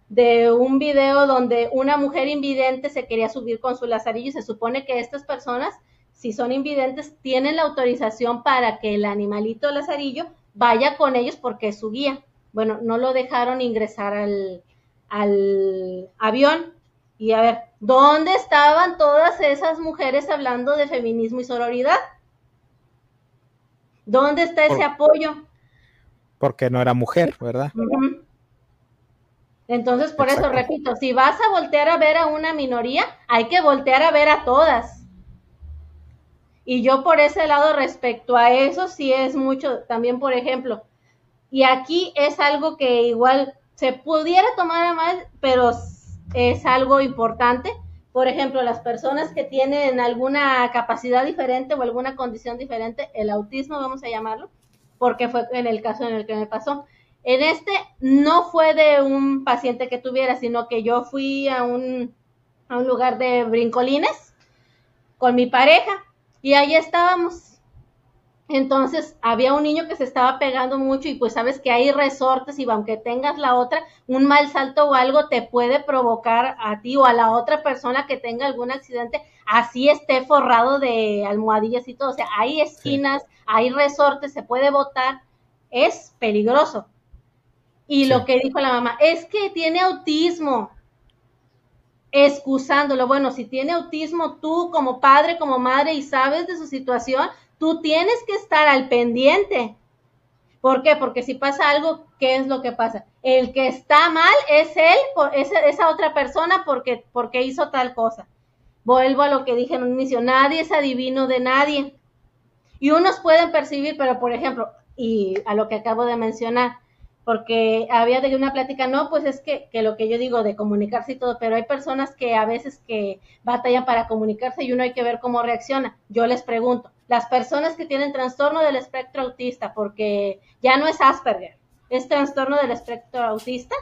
de un video donde una mujer invidente se quería subir con su lazarillo y se supone que estas personas, si son invidentes, tienen la autorización para que el animalito lazarillo vaya con ellos porque es su guía bueno, no lo dejaron ingresar al, al avión. Y a ver, ¿dónde estaban todas esas mujeres hablando de feminismo y sororidad? ¿Dónde está ese apoyo? Porque no era mujer, ¿verdad? Entonces, por eso repito, si vas a voltear a ver a una minoría, hay que voltear a ver a todas. Y yo por ese lado, respecto a eso, sí es mucho, también, por ejemplo, y aquí es algo que igual se pudiera tomar a mal, pero es algo importante. Por ejemplo, las personas que tienen alguna capacidad diferente o alguna condición diferente, el autismo vamos a llamarlo, porque fue en el caso en el que me pasó. En este no fue de un paciente que tuviera, sino que yo fui a un, a un lugar de brincolines con mi pareja y ahí estábamos entonces había un niño que se estaba pegando mucho y pues sabes que hay resortes y aunque tengas la otra, un mal salto o algo te puede provocar a ti o a la otra persona que tenga algún accidente, así esté forrado de almohadillas y todo. O sea, hay esquinas, hay resortes, se puede botar, es peligroso. Y lo que dijo la mamá, es que tiene autismo, excusándolo. Bueno, si tiene autismo, tú como padre, como madre y sabes de su situación, tú tienes que estar al pendiente. ¿Por qué? Porque si pasa algo, ¿qué es lo que pasa? El que está mal es él, es esa otra persona porque, porque hizo tal cosa. Vuelvo a lo que dije en un inicio, nadie es adivino de nadie. Y unos pueden percibir, pero por ejemplo, y a lo que acabo de mencionar, porque había de una plática, no, pues es que, que, lo que yo digo de comunicarse y todo, pero hay personas que a veces que batallan para comunicarse y uno hay que ver cómo reacciona. Yo les pregunto, las personas que tienen trastorno del espectro autista, porque ya no es Asperger, es trastorno del espectro autista,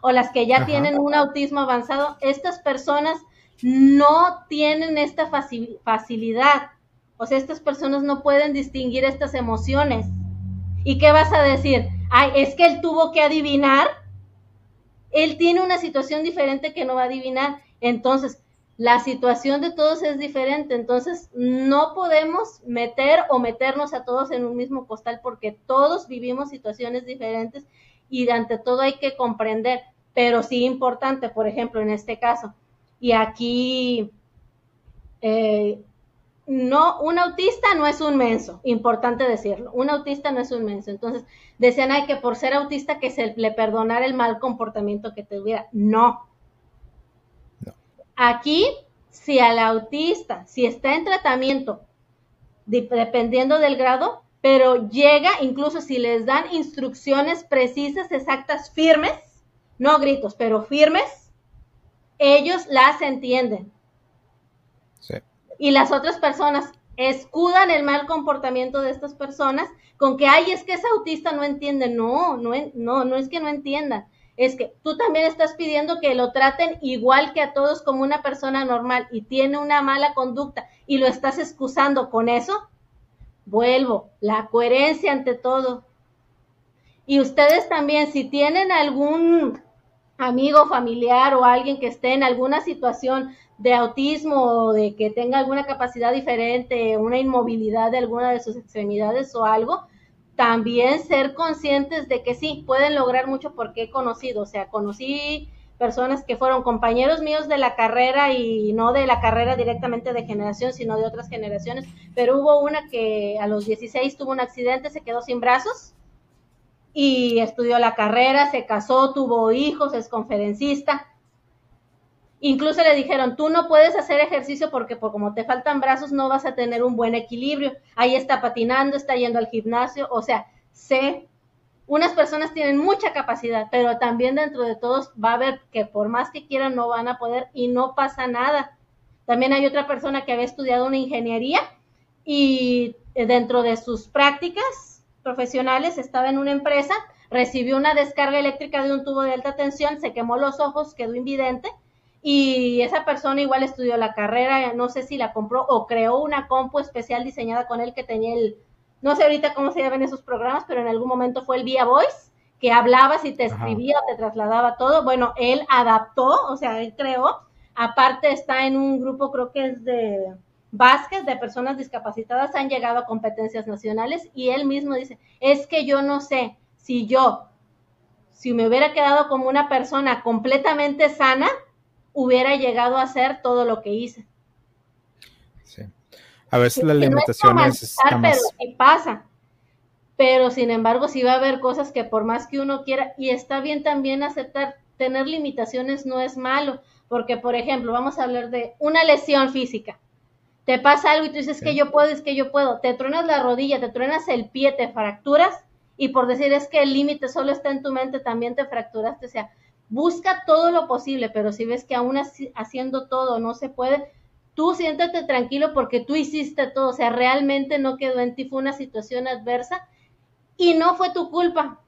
o las que ya tienen un autismo avanzado, estas personas no tienen esta facilidad. O sea, estas personas no pueden distinguir estas emociones. ¿Y qué vas a decir? Es que él tuvo que adivinar. Él tiene una situación diferente que no va a adivinar. Entonces, la situación de todos es diferente, entonces no podemos meter o meternos a todos en un mismo costal porque todos vivimos situaciones diferentes y ante todo hay que comprender, pero sí importante, por ejemplo, en este caso. Y aquí, eh, no, un autista no es un menso, importante decirlo, un autista no es un menso. Entonces, decían, ay, que por ser autista que se le perdonara el mal comportamiento que tuviera. No, Aquí, si al autista, si está en tratamiento, dependiendo del grado, pero llega, incluso si les dan instrucciones precisas, exactas, firmes, no gritos, pero firmes, ellos las entienden. Y las otras personas escudan el mal comportamiento de estas personas con que, ay, es que ese autista no entiende. No, no, no, no es que no entiendan es que tú también estás pidiendo que lo traten igual que a todos como una persona normal y tiene una mala conducta y lo estás excusando con eso, vuelvo, la coherencia ante todo. Y ustedes también, si tienen algún amigo, familiar o alguien que esté en alguna situación de autismo o de que tenga alguna capacidad diferente, una inmovilidad de alguna de sus extremidades o algo, también ser conscientes de que sí, pueden lograr mucho porque he conocido, o sea, conocí personas que fueron compañeros míos de la carrera y no de la carrera directamente de generación, sino de otras generaciones, pero hubo una que a los 16 tuvo un accidente, se quedó sin brazos y estudió la carrera, se casó, tuvo hijos, es conferencista. Incluso le dijeron, tú no puedes hacer ejercicio porque como te faltan brazos no vas a tener un buen equilibrio. Ahí está patinando, está yendo al gimnasio, o sea, sé, unas personas tienen mucha capacidad, pero también dentro de todos va a haber que por más que quieran no van a poder y no pasa nada. También hay otra persona que había estudiado una ingeniería y dentro de sus prácticas profesionales estaba en una empresa, recibió una descarga eléctrica de un tubo de alta tensión, se quemó los ojos, quedó invidente y esa persona igual estudió la carrera, no sé si la compró o creó una compu especial diseñada con él que tenía el, no sé ahorita cómo se llaman esos programas, pero en algún momento fue el Via Voice, que hablabas y te escribía, te trasladaba todo. Bueno, él adaptó, o sea, él creó. Aparte está en un grupo, creo que es de Vázquez, de personas discapacitadas, han llegado a competencias nacionales y él mismo dice, es que yo no sé si yo, si me hubiera quedado como una persona completamente sana, hubiera llegado a hacer todo lo que hice. Sí. A veces las limitaciones no Pero sí pasa. Pero sin embargo, sí va a haber cosas que por más que uno quiera, y está bien también aceptar, tener limitaciones no es malo, porque por ejemplo, vamos a hablar de una lesión física. Te pasa algo y tú dices que yo puedo, es que yo puedo. Te truenas la rodilla, te truenas el pie, te fracturas, y por decir es que el límite solo está en tu mente, también te fracturaste. O sea, busca todo lo posible, pero si ves que aún haciendo todo no se puede, tú siéntate tranquilo porque tú hiciste todo, o sea, realmente no quedó en ti, fue una situación adversa y no fue tu culpa,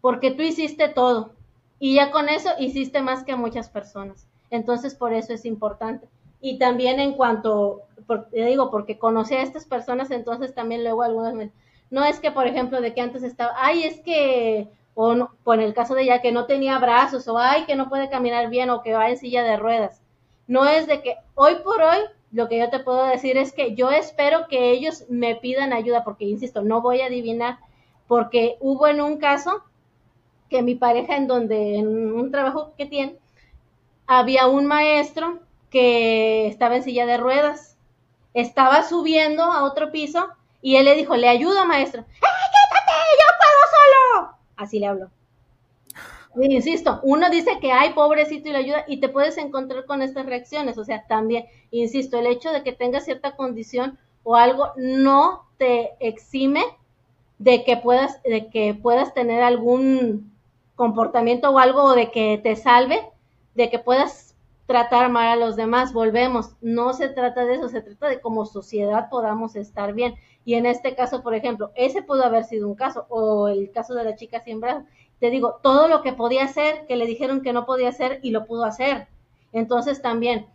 porque tú hiciste todo y ya con eso hiciste más que muchas personas. Entonces, por eso es importante. Y también en cuanto, te digo, porque conocí a estas personas, entonces también luego algunas me, no es que, por ejemplo, de que antes estaba, ay, es que o, no, en el caso de ella que no tenía brazos, o ay, que no puede caminar bien, o que va en silla de ruedas. No es de que hoy por hoy lo que yo te puedo decir es que yo espero que ellos me pidan ayuda, porque insisto, no voy a adivinar, porque hubo en un caso que mi pareja en donde, en un trabajo que tiene, había un maestro que estaba en silla de ruedas, estaba subiendo a otro piso y él le dijo, le ayudo maestro, ¡ay, quítate! ¡Yo puedo solo! así le hablo. insisto, uno dice que hay pobrecito y le ayuda y te puedes encontrar con estas reacciones. O sea, también, insisto, el hecho de que tengas cierta condición o algo no te exime de que puedas, de que puedas tener algún comportamiento o algo de que te salve, de que puedas tratar mal a los demás. Volvemos, no se trata de eso, se trata de como sociedad podamos estar bien. Y en este caso, por ejemplo, ese pudo haber sido un caso, o el caso de la chica sin brazos. Te digo, todo lo que podía hacer, que le dijeron que no podía hacer y lo pudo hacer. Entonces también,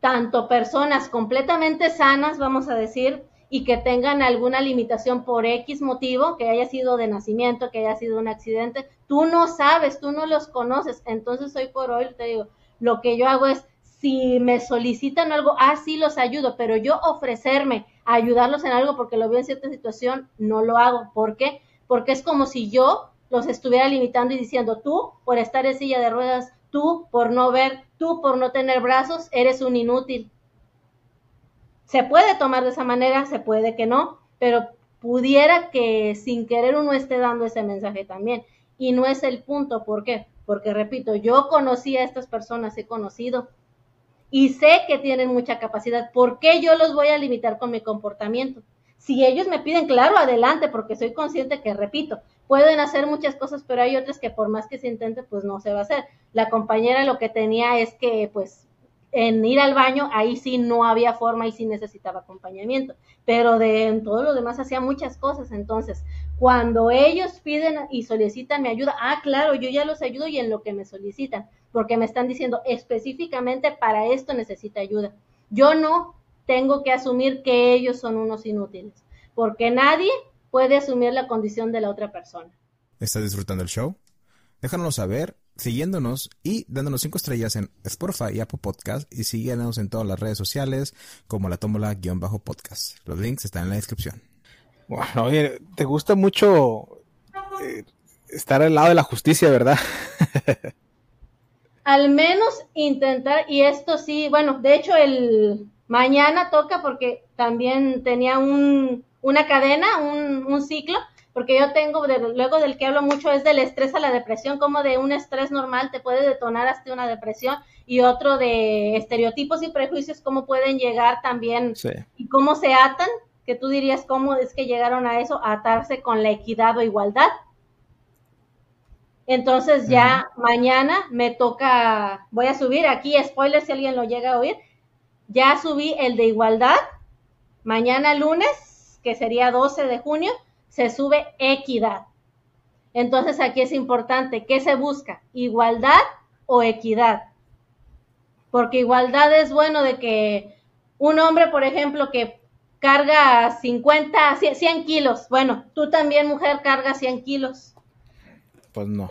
tanto personas completamente sanas, vamos a decir, y que tengan alguna limitación por X motivo, que haya sido de nacimiento, que haya sido un accidente, tú no sabes, tú no los conoces. Entonces hoy por hoy te digo, lo que yo hago es, si me solicitan algo, ah, sí los ayudo, pero yo ofrecerme ayudarlos en algo porque lo veo en cierta situación, no lo hago. ¿Por qué? Porque es como si yo los estuviera limitando y diciendo, tú por estar en silla de ruedas, tú por no ver, tú por no tener brazos, eres un inútil. Se puede tomar de esa manera, se puede que no, pero pudiera que sin querer uno esté dando ese mensaje también. Y no es el punto, ¿por qué? Porque repito, yo conocí a estas personas, he conocido y sé que tienen mucha capacidad. ¿Por qué yo los voy a limitar con mi comportamiento? Si ellos me piden, claro, adelante, porque soy consciente que, repito, pueden hacer muchas cosas, pero hay otras que por más que se intente, pues no se va a hacer. La compañera lo que tenía es que, pues, en ir al baño, ahí sí no había forma y sí necesitaba acompañamiento, pero de en todo lo demás hacía muchas cosas. Entonces, cuando ellos piden y solicitan mi ayuda, ah, claro, yo ya los ayudo y en lo que me solicitan, porque me están diciendo específicamente para esto necesita ayuda. Yo no tengo que asumir que ellos son unos inútiles, porque nadie puede asumir la condición de la otra persona. ¿Estás disfrutando el show? Déjanos saber siguiéndonos y dándonos cinco estrellas en Spotify y Apple Podcast y síguenos en todas las redes sociales como la tómbola-podcast. Los links están en la descripción. Bueno, oye, te gusta mucho eh, estar al lado de la justicia, ¿verdad? <laughs> al menos intentar, y esto sí, bueno, de hecho el mañana toca porque también tenía un, una cadena, un, un ciclo, porque yo tengo, luego del que hablo mucho es del estrés a la depresión, como de un estrés normal te puede detonar hasta una depresión y otro de estereotipos y prejuicios, cómo pueden llegar también y cómo se atan, que tú dirías cómo es que llegaron a eso, a atarse con la equidad o igualdad. Entonces ya mañana me toca, voy a subir aquí, spoiler si alguien lo llega a oír, ya subí el de igualdad, mañana lunes, que sería 12 de junio, se sube equidad. Entonces aquí es importante, ¿qué se busca? ¿Igualdad o equidad? Porque igualdad es bueno de que un hombre, por ejemplo, que carga 50, 100 kilos, bueno, tú también mujer cargas 100 kilos. Pues no.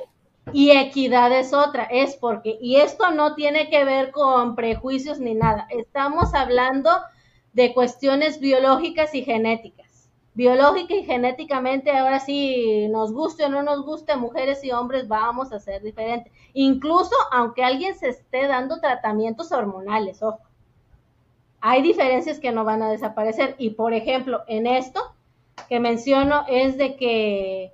Y equidad es otra, es porque, y esto no tiene que ver con prejuicios ni nada, estamos hablando de cuestiones biológicas y genéticas. Biológica y genéticamente, ahora sí, nos guste o no nos guste, mujeres y hombres vamos a ser diferentes. Incluso aunque alguien se esté dando tratamientos hormonales, ojo. Hay diferencias que no van a desaparecer. Y por ejemplo, en esto que menciono es de que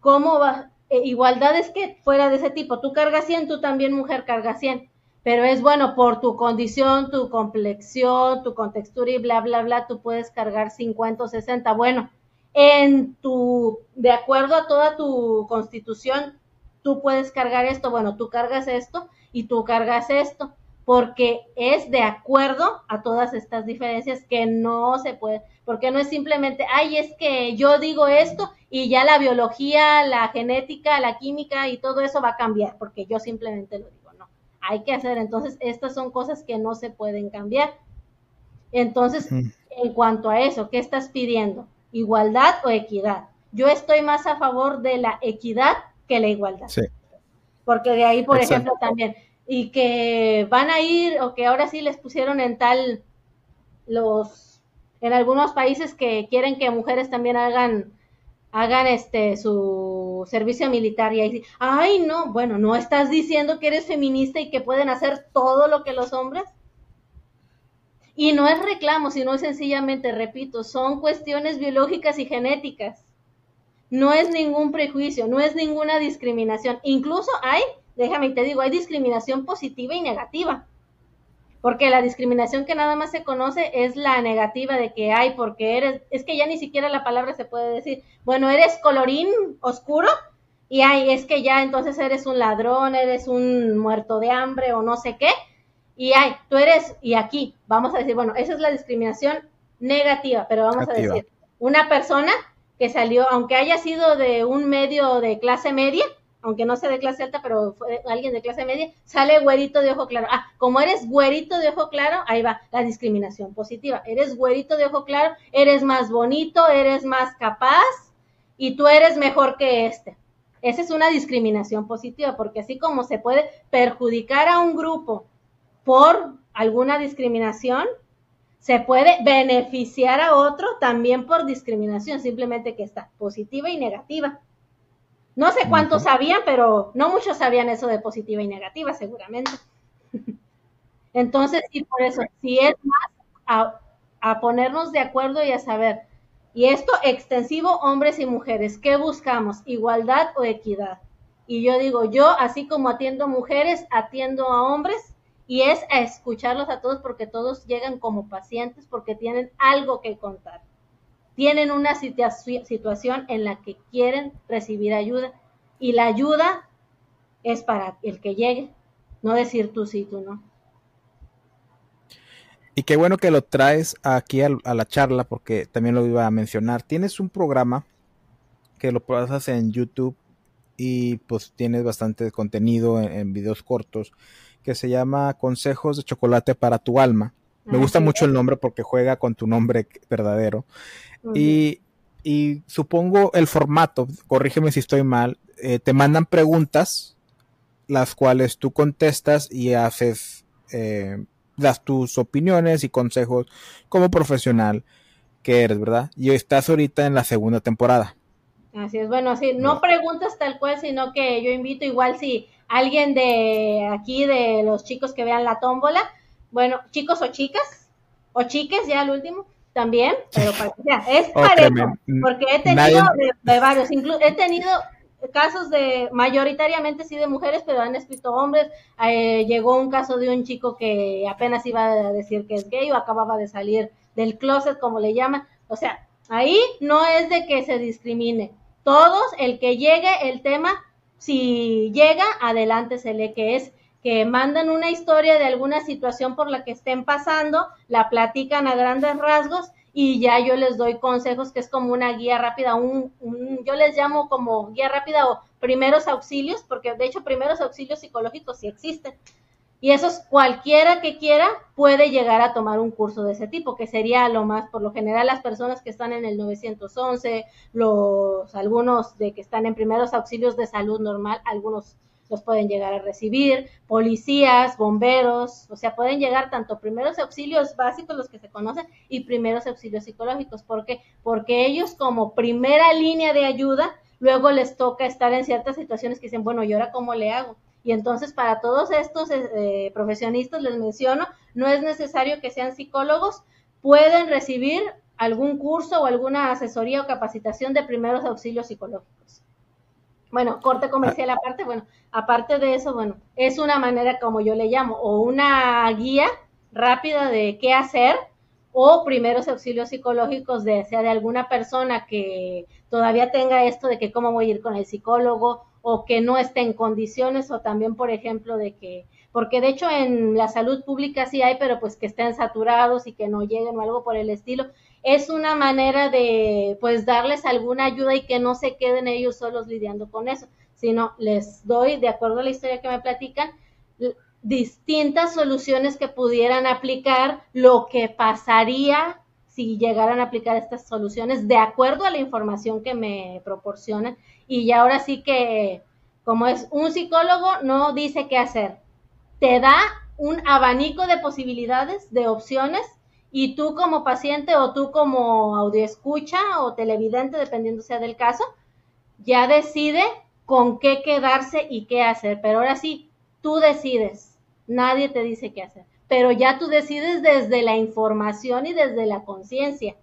cómo va, eh, igualdad es que fuera de ese tipo, tú cargas 100, tú también mujer cargas 100, pero es bueno por tu condición, tu complexión, tu contextura y bla, bla, bla, tú puedes cargar 50 o 60. Bueno, en tu, de acuerdo a toda tu constitución, tú puedes cargar esto, bueno, tú cargas esto y tú cargas esto, porque es de acuerdo a todas estas diferencias que no se puede, porque no es simplemente, ay, es que yo digo esto y ya la biología, la genética, la química y todo eso va a cambiar, porque yo simplemente lo digo, no, hay que hacer, entonces estas son cosas que no se pueden cambiar. Entonces, en cuanto a eso, ¿qué estás pidiendo? ¿Igualdad o equidad? Yo estoy más a favor de la equidad que la igualdad. Sí. Porque de ahí, por ejemplo, también, y que van a ir, o que ahora sí les pusieron en tal los, en algunos países que quieren que mujeres también hagan hagan este su servicio militar y ahí ay no, bueno, no estás diciendo que eres feminista y que pueden hacer todo lo que los hombres. Y no es reclamo, sino sencillamente, repito, son cuestiones biológicas y genéticas. No es ningún prejuicio, no es ninguna discriminación. Incluso hay, déjame te digo, hay discriminación positiva y negativa. Porque la discriminación que nada más se conoce es la negativa de que hay, porque eres, es que ya ni siquiera la palabra se puede decir, bueno, eres colorín oscuro y hay, es que ya entonces eres un ladrón, eres un muerto de hambre o no sé qué, y hay, tú eres, y aquí vamos a decir, bueno, esa es la discriminación negativa, pero vamos a decir, una persona que salió, aunque haya sido de un medio de clase media, aunque no sea de clase alta, pero fue alguien de clase media, sale güerito de ojo claro. Ah, como eres güerito de ojo claro, ahí va la discriminación positiva. Eres güerito de ojo claro, eres más bonito, eres más capaz y tú eres mejor que este. Esa es una discriminación positiva, porque así como se puede perjudicar a un grupo por alguna discriminación, se puede beneficiar a otro también por discriminación, simplemente que está positiva y negativa. No sé cuántos sabían, pero no muchos sabían eso de positiva y negativa, seguramente. <laughs> Entonces, sí, por eso, si es más a, ponernos de acuerdo y a saber, y esto extensivo hombres y mujeres, ¿qué buscamos? ¿Igualdad o equidad? Y yo digo, yo así como atiendo mujeres, atiendo a hombres y es a escucharlos a todos porque todos llegan como pacientes porque tienen algo que contar tienen una situación en la que quieren recibir ayuda y la ayuda es para el que llegue, no decir tú sí, tú no. Y qué bueno que lo traes aquí a, la charla porque también lo iba a mencionar. Tienes un programa que lo pasas en YouTube y pues tienes bastante contenido en videos cortos que se llama Consejos de Chocolate para tu Alma. Me gusta mucho el nombre porque juega con tu nombre verdadero. y, supongo el formato, corrígeme si estoy mal, eh, te mandan preguntas, las cuales tú contestas y haces, eh, das tus opiniones y consejos como profesional que eres, ¿verdad? Y estás ahorita en la segunda temporada. Así es, bueno, sí, no preguntas tal cual, sino que yo invito igual si alguien de aquí, de los chicos que vean la tómbola, bueno, chicos o chicas, o chiques, ya el último, también, pero para es parejo, porque he tenido de, varios, incluso he tenido casos de mayoritariamente sí de mujeres, pero han escrito hombres. Eh, llegó un caso de un chico que apenas iba a decir que es gay o acababa de salir del closet, como le llaman. O sea, ahí no es de que se discrimine. Todos, el que llegue el tema, si llega, adelante se lee que es que mandan una historia de alguna situación por la que estén pasando, la platican a grandes rasgos y ya yo les doy consejos que es como una guía rápida, un, yo les llamo como guía rápida o primeros auxilios, porque de hecho primeros auxilios psicológicos sí existen. Y esos cualquiera que quiera puede llegar a tomar un curso de ese tipo, que sería lo más, por lo general las personas que están en el 911, los algunos de que están en primeros auxilios de salud normal, algunos los pueden llegar a recibir, policías, bomberos, o sea, pueden llegar tanto primeros auxilios básicos, los que se conocen, y primeros auxilios psicológicos. ¿Por qué? Porque ellos como primera línea de ayuda, luego les toca estar en ciertas situaciones que dicen, bueno, ¿y ahora cómo le hago? Y entonces para todos estos eh, profesionistas les menciono, no es necesario que sean psicólogos, pueden recibir algún curso o alguna asesoría o capacitación de primeros auxilios psicológicos. Bueno, corte comercial aparte, bueno, aparte de eso, bueno, es una manera como yo le llamo, o una guía rápida de qué hacer, o primeros auxilios psicológicos de sea de alguna persona que todavía tenga esto de que cómo voy a ir con el psicólogo o que no esté en condiciones o también por ejemplo de que porque de hecho en la salud pública sí hay pero pues que estén saturados y que no lleguen o algo por el estilo es una manera de pues darles alguna ayuda y que no se queden ellos solos lidiando con eso, sino les doy, de acuerdo a la historia que me platican, distintas soluciones que pudieran aplicar, lo que pasaría si llegaran a aplicar estas soluciones de acuerdo a la información que me proporcionan. Y ya ahora sí que, como es un psicólogo, no dice qué hacer. Te da un abanico de posibilidades, de opciones, y tú como paciente o tú como audioescucha o televidente, dependiendo sea del caso, ya decide con qué quedarse y qué hacer. Pero ahora sí, tú decides, nadie te dice qué hacer, pero ya tú decides desde la información y desde la conciencia.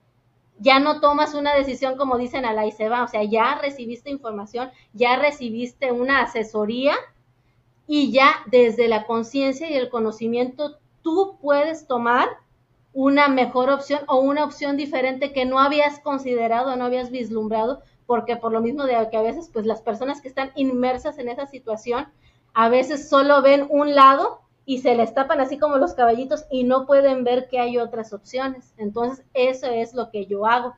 Ya no tomas una decisión como dicen a la y se va, o sea, ya recibiste información, ya recibiste una asesoría y ya desde la conciencia y el conocimiento tú puedes tomar una mejor opción o una opción diferente que no habías considerado, no habías vislumbrado, porque por lo mismo de que a veces pues las personas que están inmersas en esa situación a veces solo ven un lado y se les tapan así como los caballitos y no pueden ver que hay otras opciones. Entonces, eso es lo que yo hago.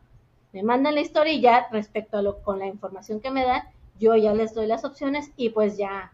Me mandan la historia y ya respecto a lo con la información que me dan, yo ya les doy las opciones y pues ya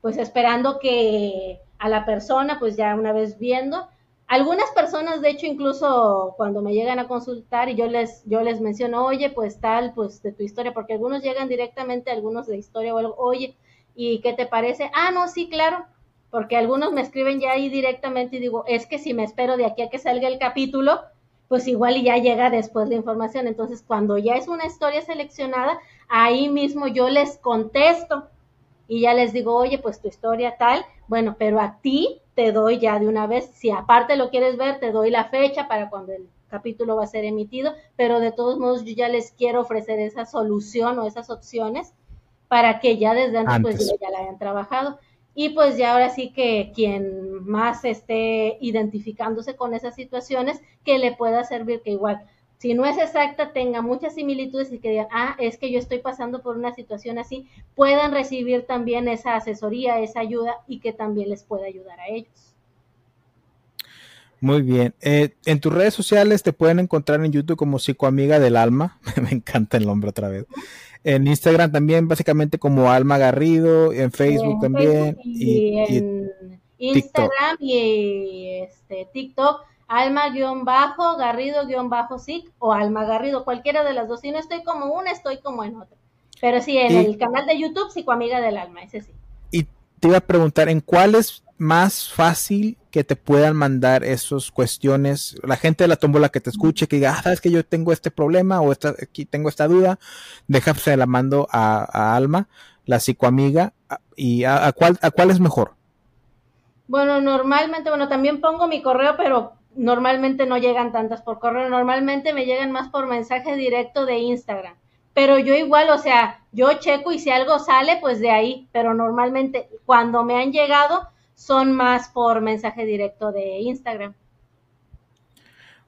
pues esperando que a la persona pues ya una vez viendo algunas personas, de hecho, incluso cuando me llegan a consultar y yo les, yo les menciono, oye, pues tal, pues de tu historia, porque algunos llegan directamente, algunos de historia o algo, oye, ¿y qué te parece? Ah, no, sí, claro, porque algunos me escriben ya ahí directamente y digo, es que si me espero de aquí a que salga el capítulo, pues igual y ya llega después la información. Entonces, cuando ya es una historia seleccionada, ahí mismo yo les contesto y ya les digo, oye, pues tu historia tal, bueno, pero a ti te doy ya de una vez, si aparte lo quieres ver, te doy la fecha para cuando el capítulo va a ser emitido, pero de todos modos yo ya les quiero ofrecer esa solución o esas opciones para que ya desde antes, pues ya la hayan trabajado. Y pues ya ahora sí que quien más esté identificándose con esas situaciones, que le pueda servir, que igual si no es exacta, tenga muchas similitudes y que digan, ah, es que yo estoy pasando por una situación así, puedan recibir también esa asesoría, esa ayuda y que también les pueda ayudar a ellos. Muy bien. Eh, en tus redes sociales te pueden encontrar en YouTube como Psicoamiga del Alma. <laughs> Me encanta el nombre otra vez. En Instagram también, básicamente como Alma Garrido. En Facebook también. y, en Instagram y este, TikTok alma-garrido-sic bajo o alma garrido, cualquiera de las dos. Si no estoy como una, estoy como en otra. Pero sí, en el canal de YouTube, Psicoamiga del Alma, ese sí. Y te iba a preguntar, ¿en cuál es más fácil que te puedan mandar esas cuestiones? La gente de la tómbola que te escuche, que diga, ah, sabes que yo tengo este problema o esta, aquí tengo esta duda, déjase la mando a, Alma, la psicoamiga, y a, cuál, a cuál es mejor. Bueno, normalmente, bueno, también pongo mi correo, pero normalmente no llegan tantas por correo, normalmente me llegan más por mensaje directo de Instagram. Pero yo igual, o sea, yo checo y si algo sale, pues de ahí, pero normalmente cuando me han llegado son más por mensaje directo de Instagram.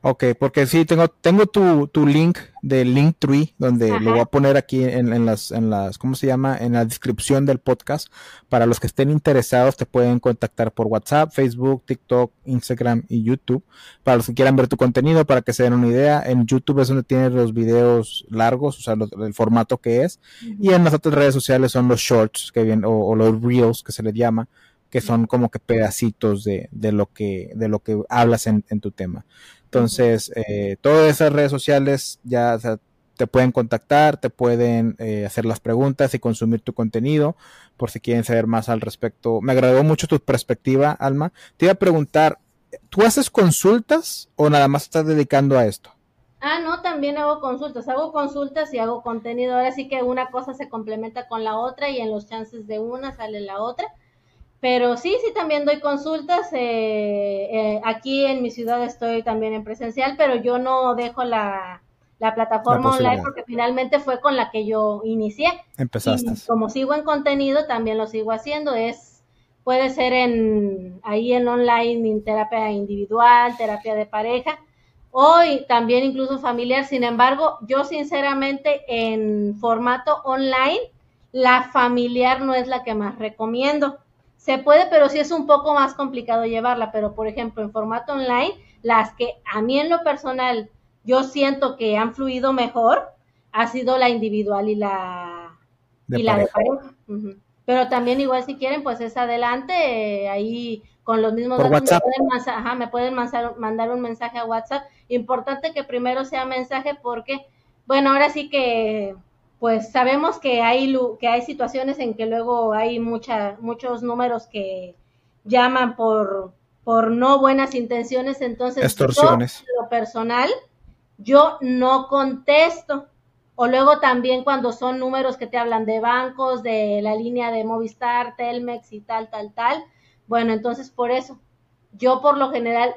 Ok, porque sí, tengo, tengo tu, tu link de Linktree, donde lo voy a poner aquí en, en, las, en las, ¿cómo se llama? En la descripción del podcast. Para los que estén interesados, te pueden contactar por WhatsApp, Facebook, TikTok, Instagram y YouTube. Para los que quieran ver tu contenido, para que se den una idea, en YouTube es donde tienes los videos largos, o sea, el formato que es. Y en las otras redes sociales son los shorts, que vienen, o, los reels, que se les llama que son como que pedacitos de, de lo que de lo que hablas en, en tu tema. Entonces, eh, todas esas redes sociales ya te pueden contactar, te pueden eh, hacer las preguntas y consumir tu contenido por si quieren saber más al respecto. Me agradó mucho tu perspectiva, Alma. Te iba a preguntar, ¿tú haces consultas o nada más estás dedicando a esto? Ah, no, también hago consultas. Hago consultas y hago contenido. Ahora sí que una cosa se complementa con la otra y en los chances de una sale la otra. Pero sí, sí, también doy consultas. Eh, eh, aquí en mi ciudad estoy también en presencial, pero yo no dejo la, plataforma online porque finalmente fue con la que yo inicié. Empezaste. como sigo en contenido, también lo sigo haciendo. Es puede ser en ahí en online, en terapia individual, terapia de pareja, o también incluso familiar. Sin embargo, yo sinceramente en formato online, la familiar no es la que más recomiendo se puede, pero sí es un poco más complicado llevarla. Pero, por ejemplo, en formato online, las que a mí en lo personal yo siento que han fluido mejor ha sido la individual y la de y la de pareja. Pero también igual si quieren, pues es adelante, eh, ahí con los mismos datos me pueden, ajá, me pueden mandar un mensaje a WhatsApp. Importante que primero sea mensaje porque, bueno, ahora sí que pues sabemos que hay, que hay situaciones en que luego hay mucha, muchos números que llaman por, por no buenas intenciones, entonces Extorsiones. lo personal, yo no contesto. O luego también cuando son números que te hablan de bancos, de la línea de Movistar, Telmex y tal, tal, tal. Bueno, entonces por eso, yo por lo general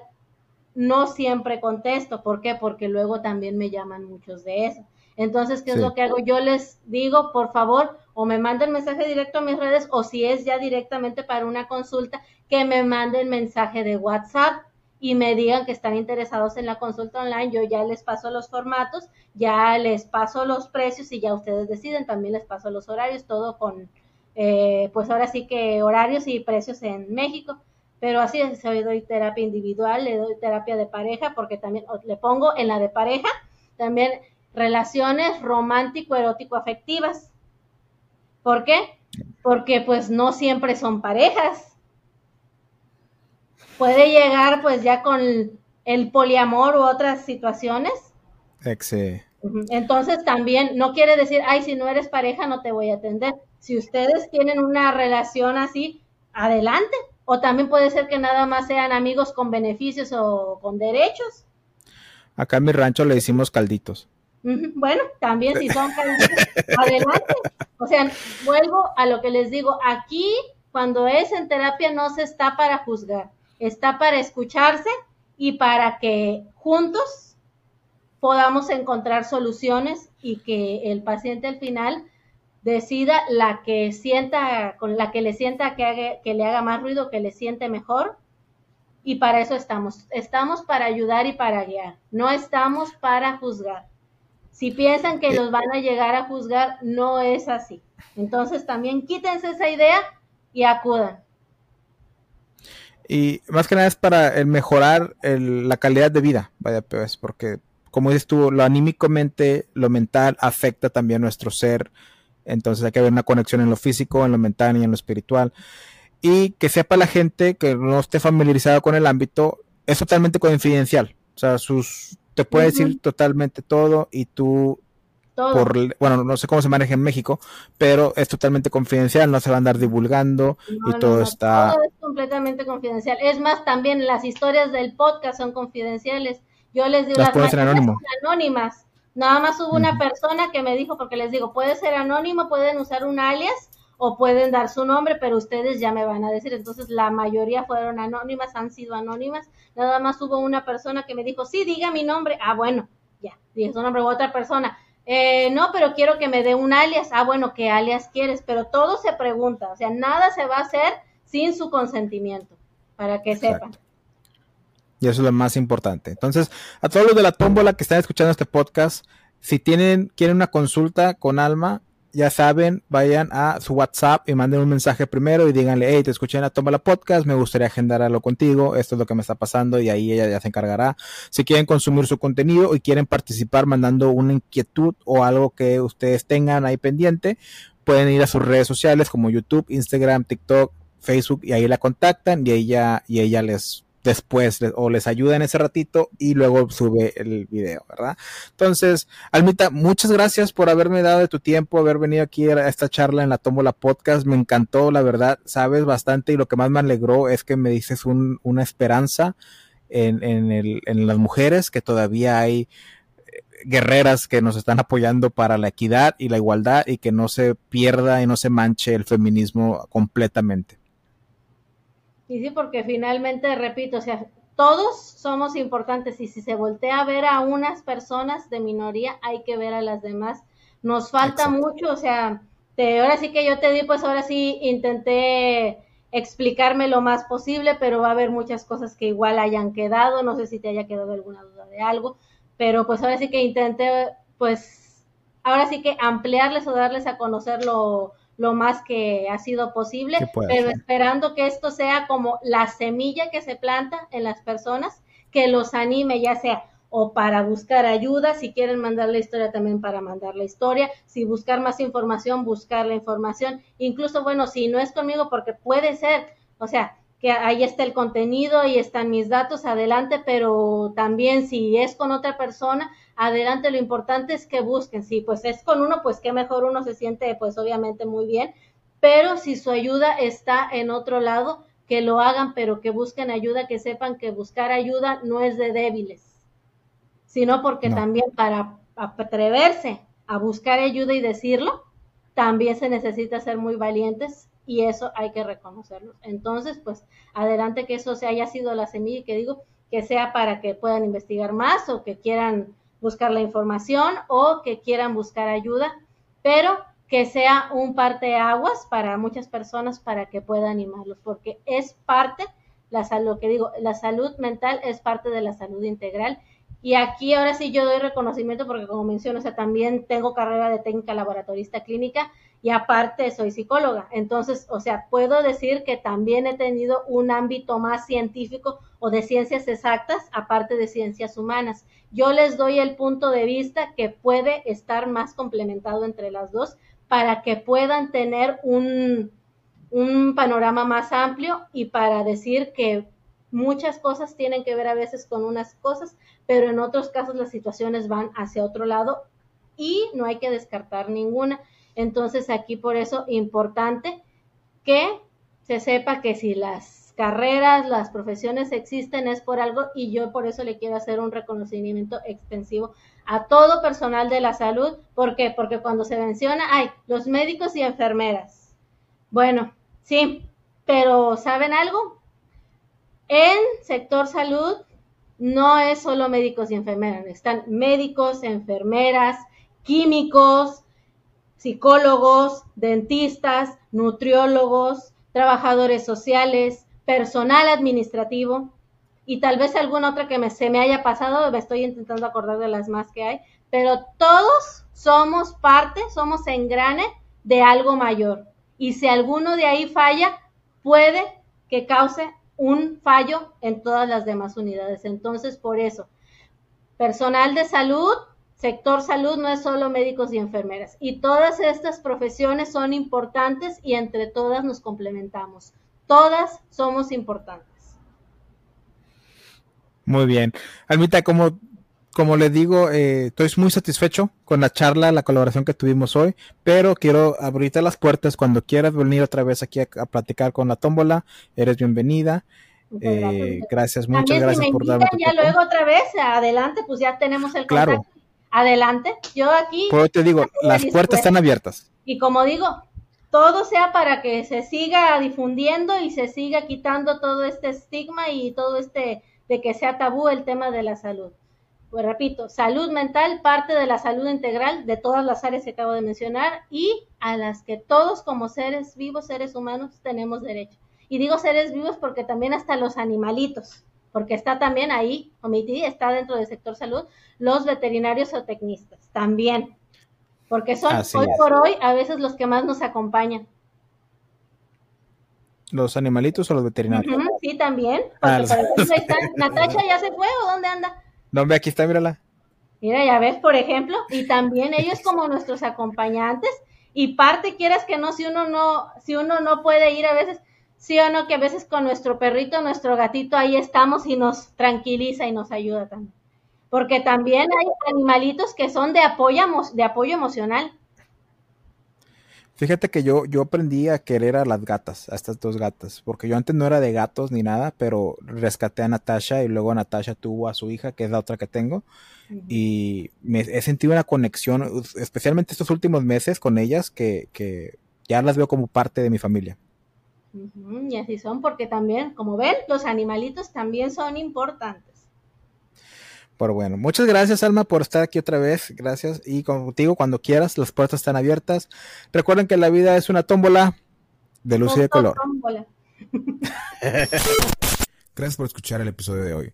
no siempre contesto. ¿Por qué? Porque luego también me llaman muchos de eso. Entonces, ¿qué es lo que hago? Yo les digo, por favor, o me manden mensaje directo a mis redes, o si es ya directamente para una consulta, que me manden mensaje de WhatsApp y me digan que están interesados en la consulta online. Yo ya les paso los formatos, ya les paso los precios y ya ustedes deciden. También les paso los horarios, todo con, eh, pues ahora sí que horarios y precios en México. Pero así es, le doy terapia individual, le doy terapia de pareja, porque también le pongo en la de pareja, también relaciones romántico-erótico-afectivas. ¿Por qué? Porque pues no siempre son parejas. Puede llegar pues ya con el poliamor u otras situaciones. Entonces también no quiere decir, ay, si no eres pareja no te voy a atender. Si ustedes tienen una relación así, adelante. O también puede ser que nada más sean amigos con beneficios o con derechos. Acá en mi rancho le decimos calditos. Bueno, también si son <laughs> adelante. O sea, vuelvo a lo que les digo, aquí cuando es en terapia no se está para juzgar, está para escucharse y para que juntos podamos encontrar soluciones y que el paciente al final decida la que sienta, con la que le sienta que, que le haga más ruido, que le siente mejor. Y para eso estamos. Estamos para ayudar y para guiar. No estamos para juzgar. Si piensan que los van a llegar a juzgar, no es así. Entonces también quítense esa idea y acudan. Y más que nada es para mejorar la calidad de vida, vaya, pues, porque como dices tú, lo anímicamente, lo mental afecta también nuestro ser. Entonces hay que haber una conexión en lo físico, en lo mental y en lo espiritual. Y que sepa la gente que no esté familiarizada con el ámbito, es totalmente confidencial. O sea, sus, te puede decir totalmente todo y tú Por, bueno, no sé cómo se maneja en México, pero es totalmente confidencial, no se va a andar divulgando y todo está... Todo es completamente confidencial. Es más, también las historias del podcast son confidenciales. Yo les digo, las, las anónimas. Nada más hubo una persona que me dijo, porque les digo, puede ser anónimo, pueden usar un alias o pueden dar su nombre, pero ustedes ya me van a decir. Entonces, la mayoría fueron anónimas, han sido anónimas. Nada más hubo una persona que me dijo, sí, diga mi nombre. Ah, bueno, ya, dije su nombre, otra persona. Eh, no, pero quiero que me dé un alias. Ah, bueno, ¿qué alias quieres? Pero todo se pregunta, o sea, nada se va a hacer sin su consentimiento, para que sepan. Y eso es lo más importante. Entonces, a todos los de la tómbola que están escuchando este podcast, si tienen, quieren una consulta con Alma, ya saben, vayan a su WhatsApp y manden un mensaje primero y díganle, hey, te escuché en la tómbola podcast, me gustaría agendar algo contigo, esto es lo que me está pasando y ahí ella ya se encargará. Si quieren consumir su contenido y quieren participar mandando una inquietud o algo que ustedes tengan ahí pendiente, pueden ir a sus redes sociales como YouTube, Instagram, TikTok, Facebook y ahí la contactan y ella, y ella les después o les ayuda en ese ratito y luego sube el video, ¿verdad? Entonces, Almita, muchas gracias por haberme dado de tu tiempo, haber venido aquí a esta charla en la Tómola Podcast. Me encantó, la verdad, sabes bastante y lo que más me alegró es que me dices una esperanza en, en, el, en las mujeres, que todavía hay eh, guerreras que nos están apoyando para la equidad y la igualdad y que no se pierda y no se manche el feminismo completamente. Y sí, porque finalmente, repito, o sea, todos somos importantes y si se voltea a ver a unas personas de minoría, hay que ver a las demás. Nos falta mucho, o sea, te, ahora sí que yo te di, pues ahora sí intenté explicarme lo más posible, pero va a haber muchas cosas que igual hayan quedado, no sé si te haya quedado alguna duda de algo, pero pues ahora sí que intenté, pues, ahora sí que ampliarles o darles a conocer lo, lo más que ha sido posible, pero esperando que esto sea como la semilla que se planta en las personas, que los anime ya sea o para buscar ayuda, si quieren mandar la historia también para mandar la historia, si buscar más información, buscar la información, incluso bueno, si no es conmigo porque puede ser, o sea, que ahí está el contenido, y están mis datos, adelante, pero también si es con otra persona, adelante, lo importante es que busquen, si pues es con uno, pues que mejor uno se siente pues obviamente muy bien, pero si su ayuda está en otro lado, que lo hagan, pero que busquen ayuda, que sepan que buscar ayuda no es de débiles, sino porque también para atreverse a buscar ayuda y decirlo, también se necesita ser muy valientes y eso hay que reconocerlo. Entonces, pues adelante que eso se haya sido la semilla y que digo que sea para que puedan investigar más o que quieran buscar la información o que quieran buscar ayuda, pero que sea un parte aguas para muchas personas para que puedan animarlos, porque es parte, la salud, lo que digo, la salud mental es parte de la salud integral. Y aquí ahora sí yo doy reconocimiento porque como menciono, o sea, también tengo carrera de técnica laboratorista clínica y aparte soy psicóloga. Entonces, o sea, puedo decir que también he tenido un ámbito más científico o de ciencias exactas, aparte de ciencias humanas. Yo les doy el punto de vista que puede estar más complementado entre las dos para que puedan tener un, un panorama más amplio y para decir que muchas cosas tienen que ver a veces con unas cosas, pero en otros casos las situaciones van hacia otro lado y no hay que descartar ninguna. Entonces aquí por eso importante que se sepa que si las carreras, las profesiones existen es por algo y yo por eso le quiero hacer un reconocimiento extensivo a todo personal de la salud. ¿Por qué? Porque cuando se menciona, hay los médicos y enfermeras. Bueno, sí, pero ¿saben algo? En sector salud no es solo médicos y enfermeras, están médicos, enfermeras, químicos, psicólogos, dentistas, nutriólogos, trabajadores sociales, personal administrativo y tal vez alguna otra que me, se me haya pasado, me estoy intentando acordar de las más que hay, pero todos somos parte, somos engrane de algo mayor. Y si alguno de ahí falla, puede que cause un fallo en todas las demás unidades. Entonces, por eso, personal de salud, sector salud no es solo médicos y enfermeras. Y todas estas profesiones son importantes y entre todas nos complementamos. Todas somos importantes. Muy bien. Almita, como, como le digo, eh, estoy muy satisfecho con la charla, la colaboración que tuvimos hoy, pero quiero abrirte las puertas cuando quieras venir otra vez aquí a, platicar con la tómbola. Eres bienvenida. Eh, gracias, muchas gracias por darme. Ya luego otra vez, adelante, pues ya tenemos el contacto adelante. Yo aquí. Pero te digo, las puertas están abiertas. Y como digo, todo sea para que se siga difundiendo y se siga quitando todo este estigma y todo este de que sea tabú el tema de la salud. Pues repito, salud mental, parte de la salud integral de todas las áreas que acabo de mencionar y a las que todos como seres vivos, seres humanos, tenemos derecho. Y digo seres vivos porque también hasta los animalitos, porque está también ahí, omití, está dentro del sector salud, los veterinarios o tecnistas, también, porque son hoy por hoy a veces los que más nos acompañan. ¿Los animalitos o los veterinarios? sí, también. Ah, <laughs> Natasha ya se fue o dónde anda? No, aquí está, mírala. Mira, ya ves, por ejemplo, y también ellos <laughs> como nuestros acompañantes, y parte quieras que no, si uno no, si uno no puede ir a veces, sí o no, que a veces con nuestro perrito, nuestro gatito, ahí estamos y nos tranquiliza y nos ayuda también. Porque también hay animalitos que son de apoyo, de apoyo emocional. Fíjate que yo, yo aprendí a querer a las gatas, a estas dos gatas, porque yo antes no era de gatos ni nada, pero rescaté a Natasha y luego Natasha tuvo a su hija, que es la otra que tengo, y me he sentido una conexión, especialmente estos últimos meses con ellas, que, que ya las veo como parte de mi familia. Y así son, porque también, como ven, los animalitos también son importantes. Pero bueno, muchas gracias Alma por estar aquí otra vez. Gracias. Y contigo cuando quieras, las puertas están abiertas. Recuerden que la vida es una tómbola de luz y de color. <laughs> gracias por escuchar el episodio de hoy.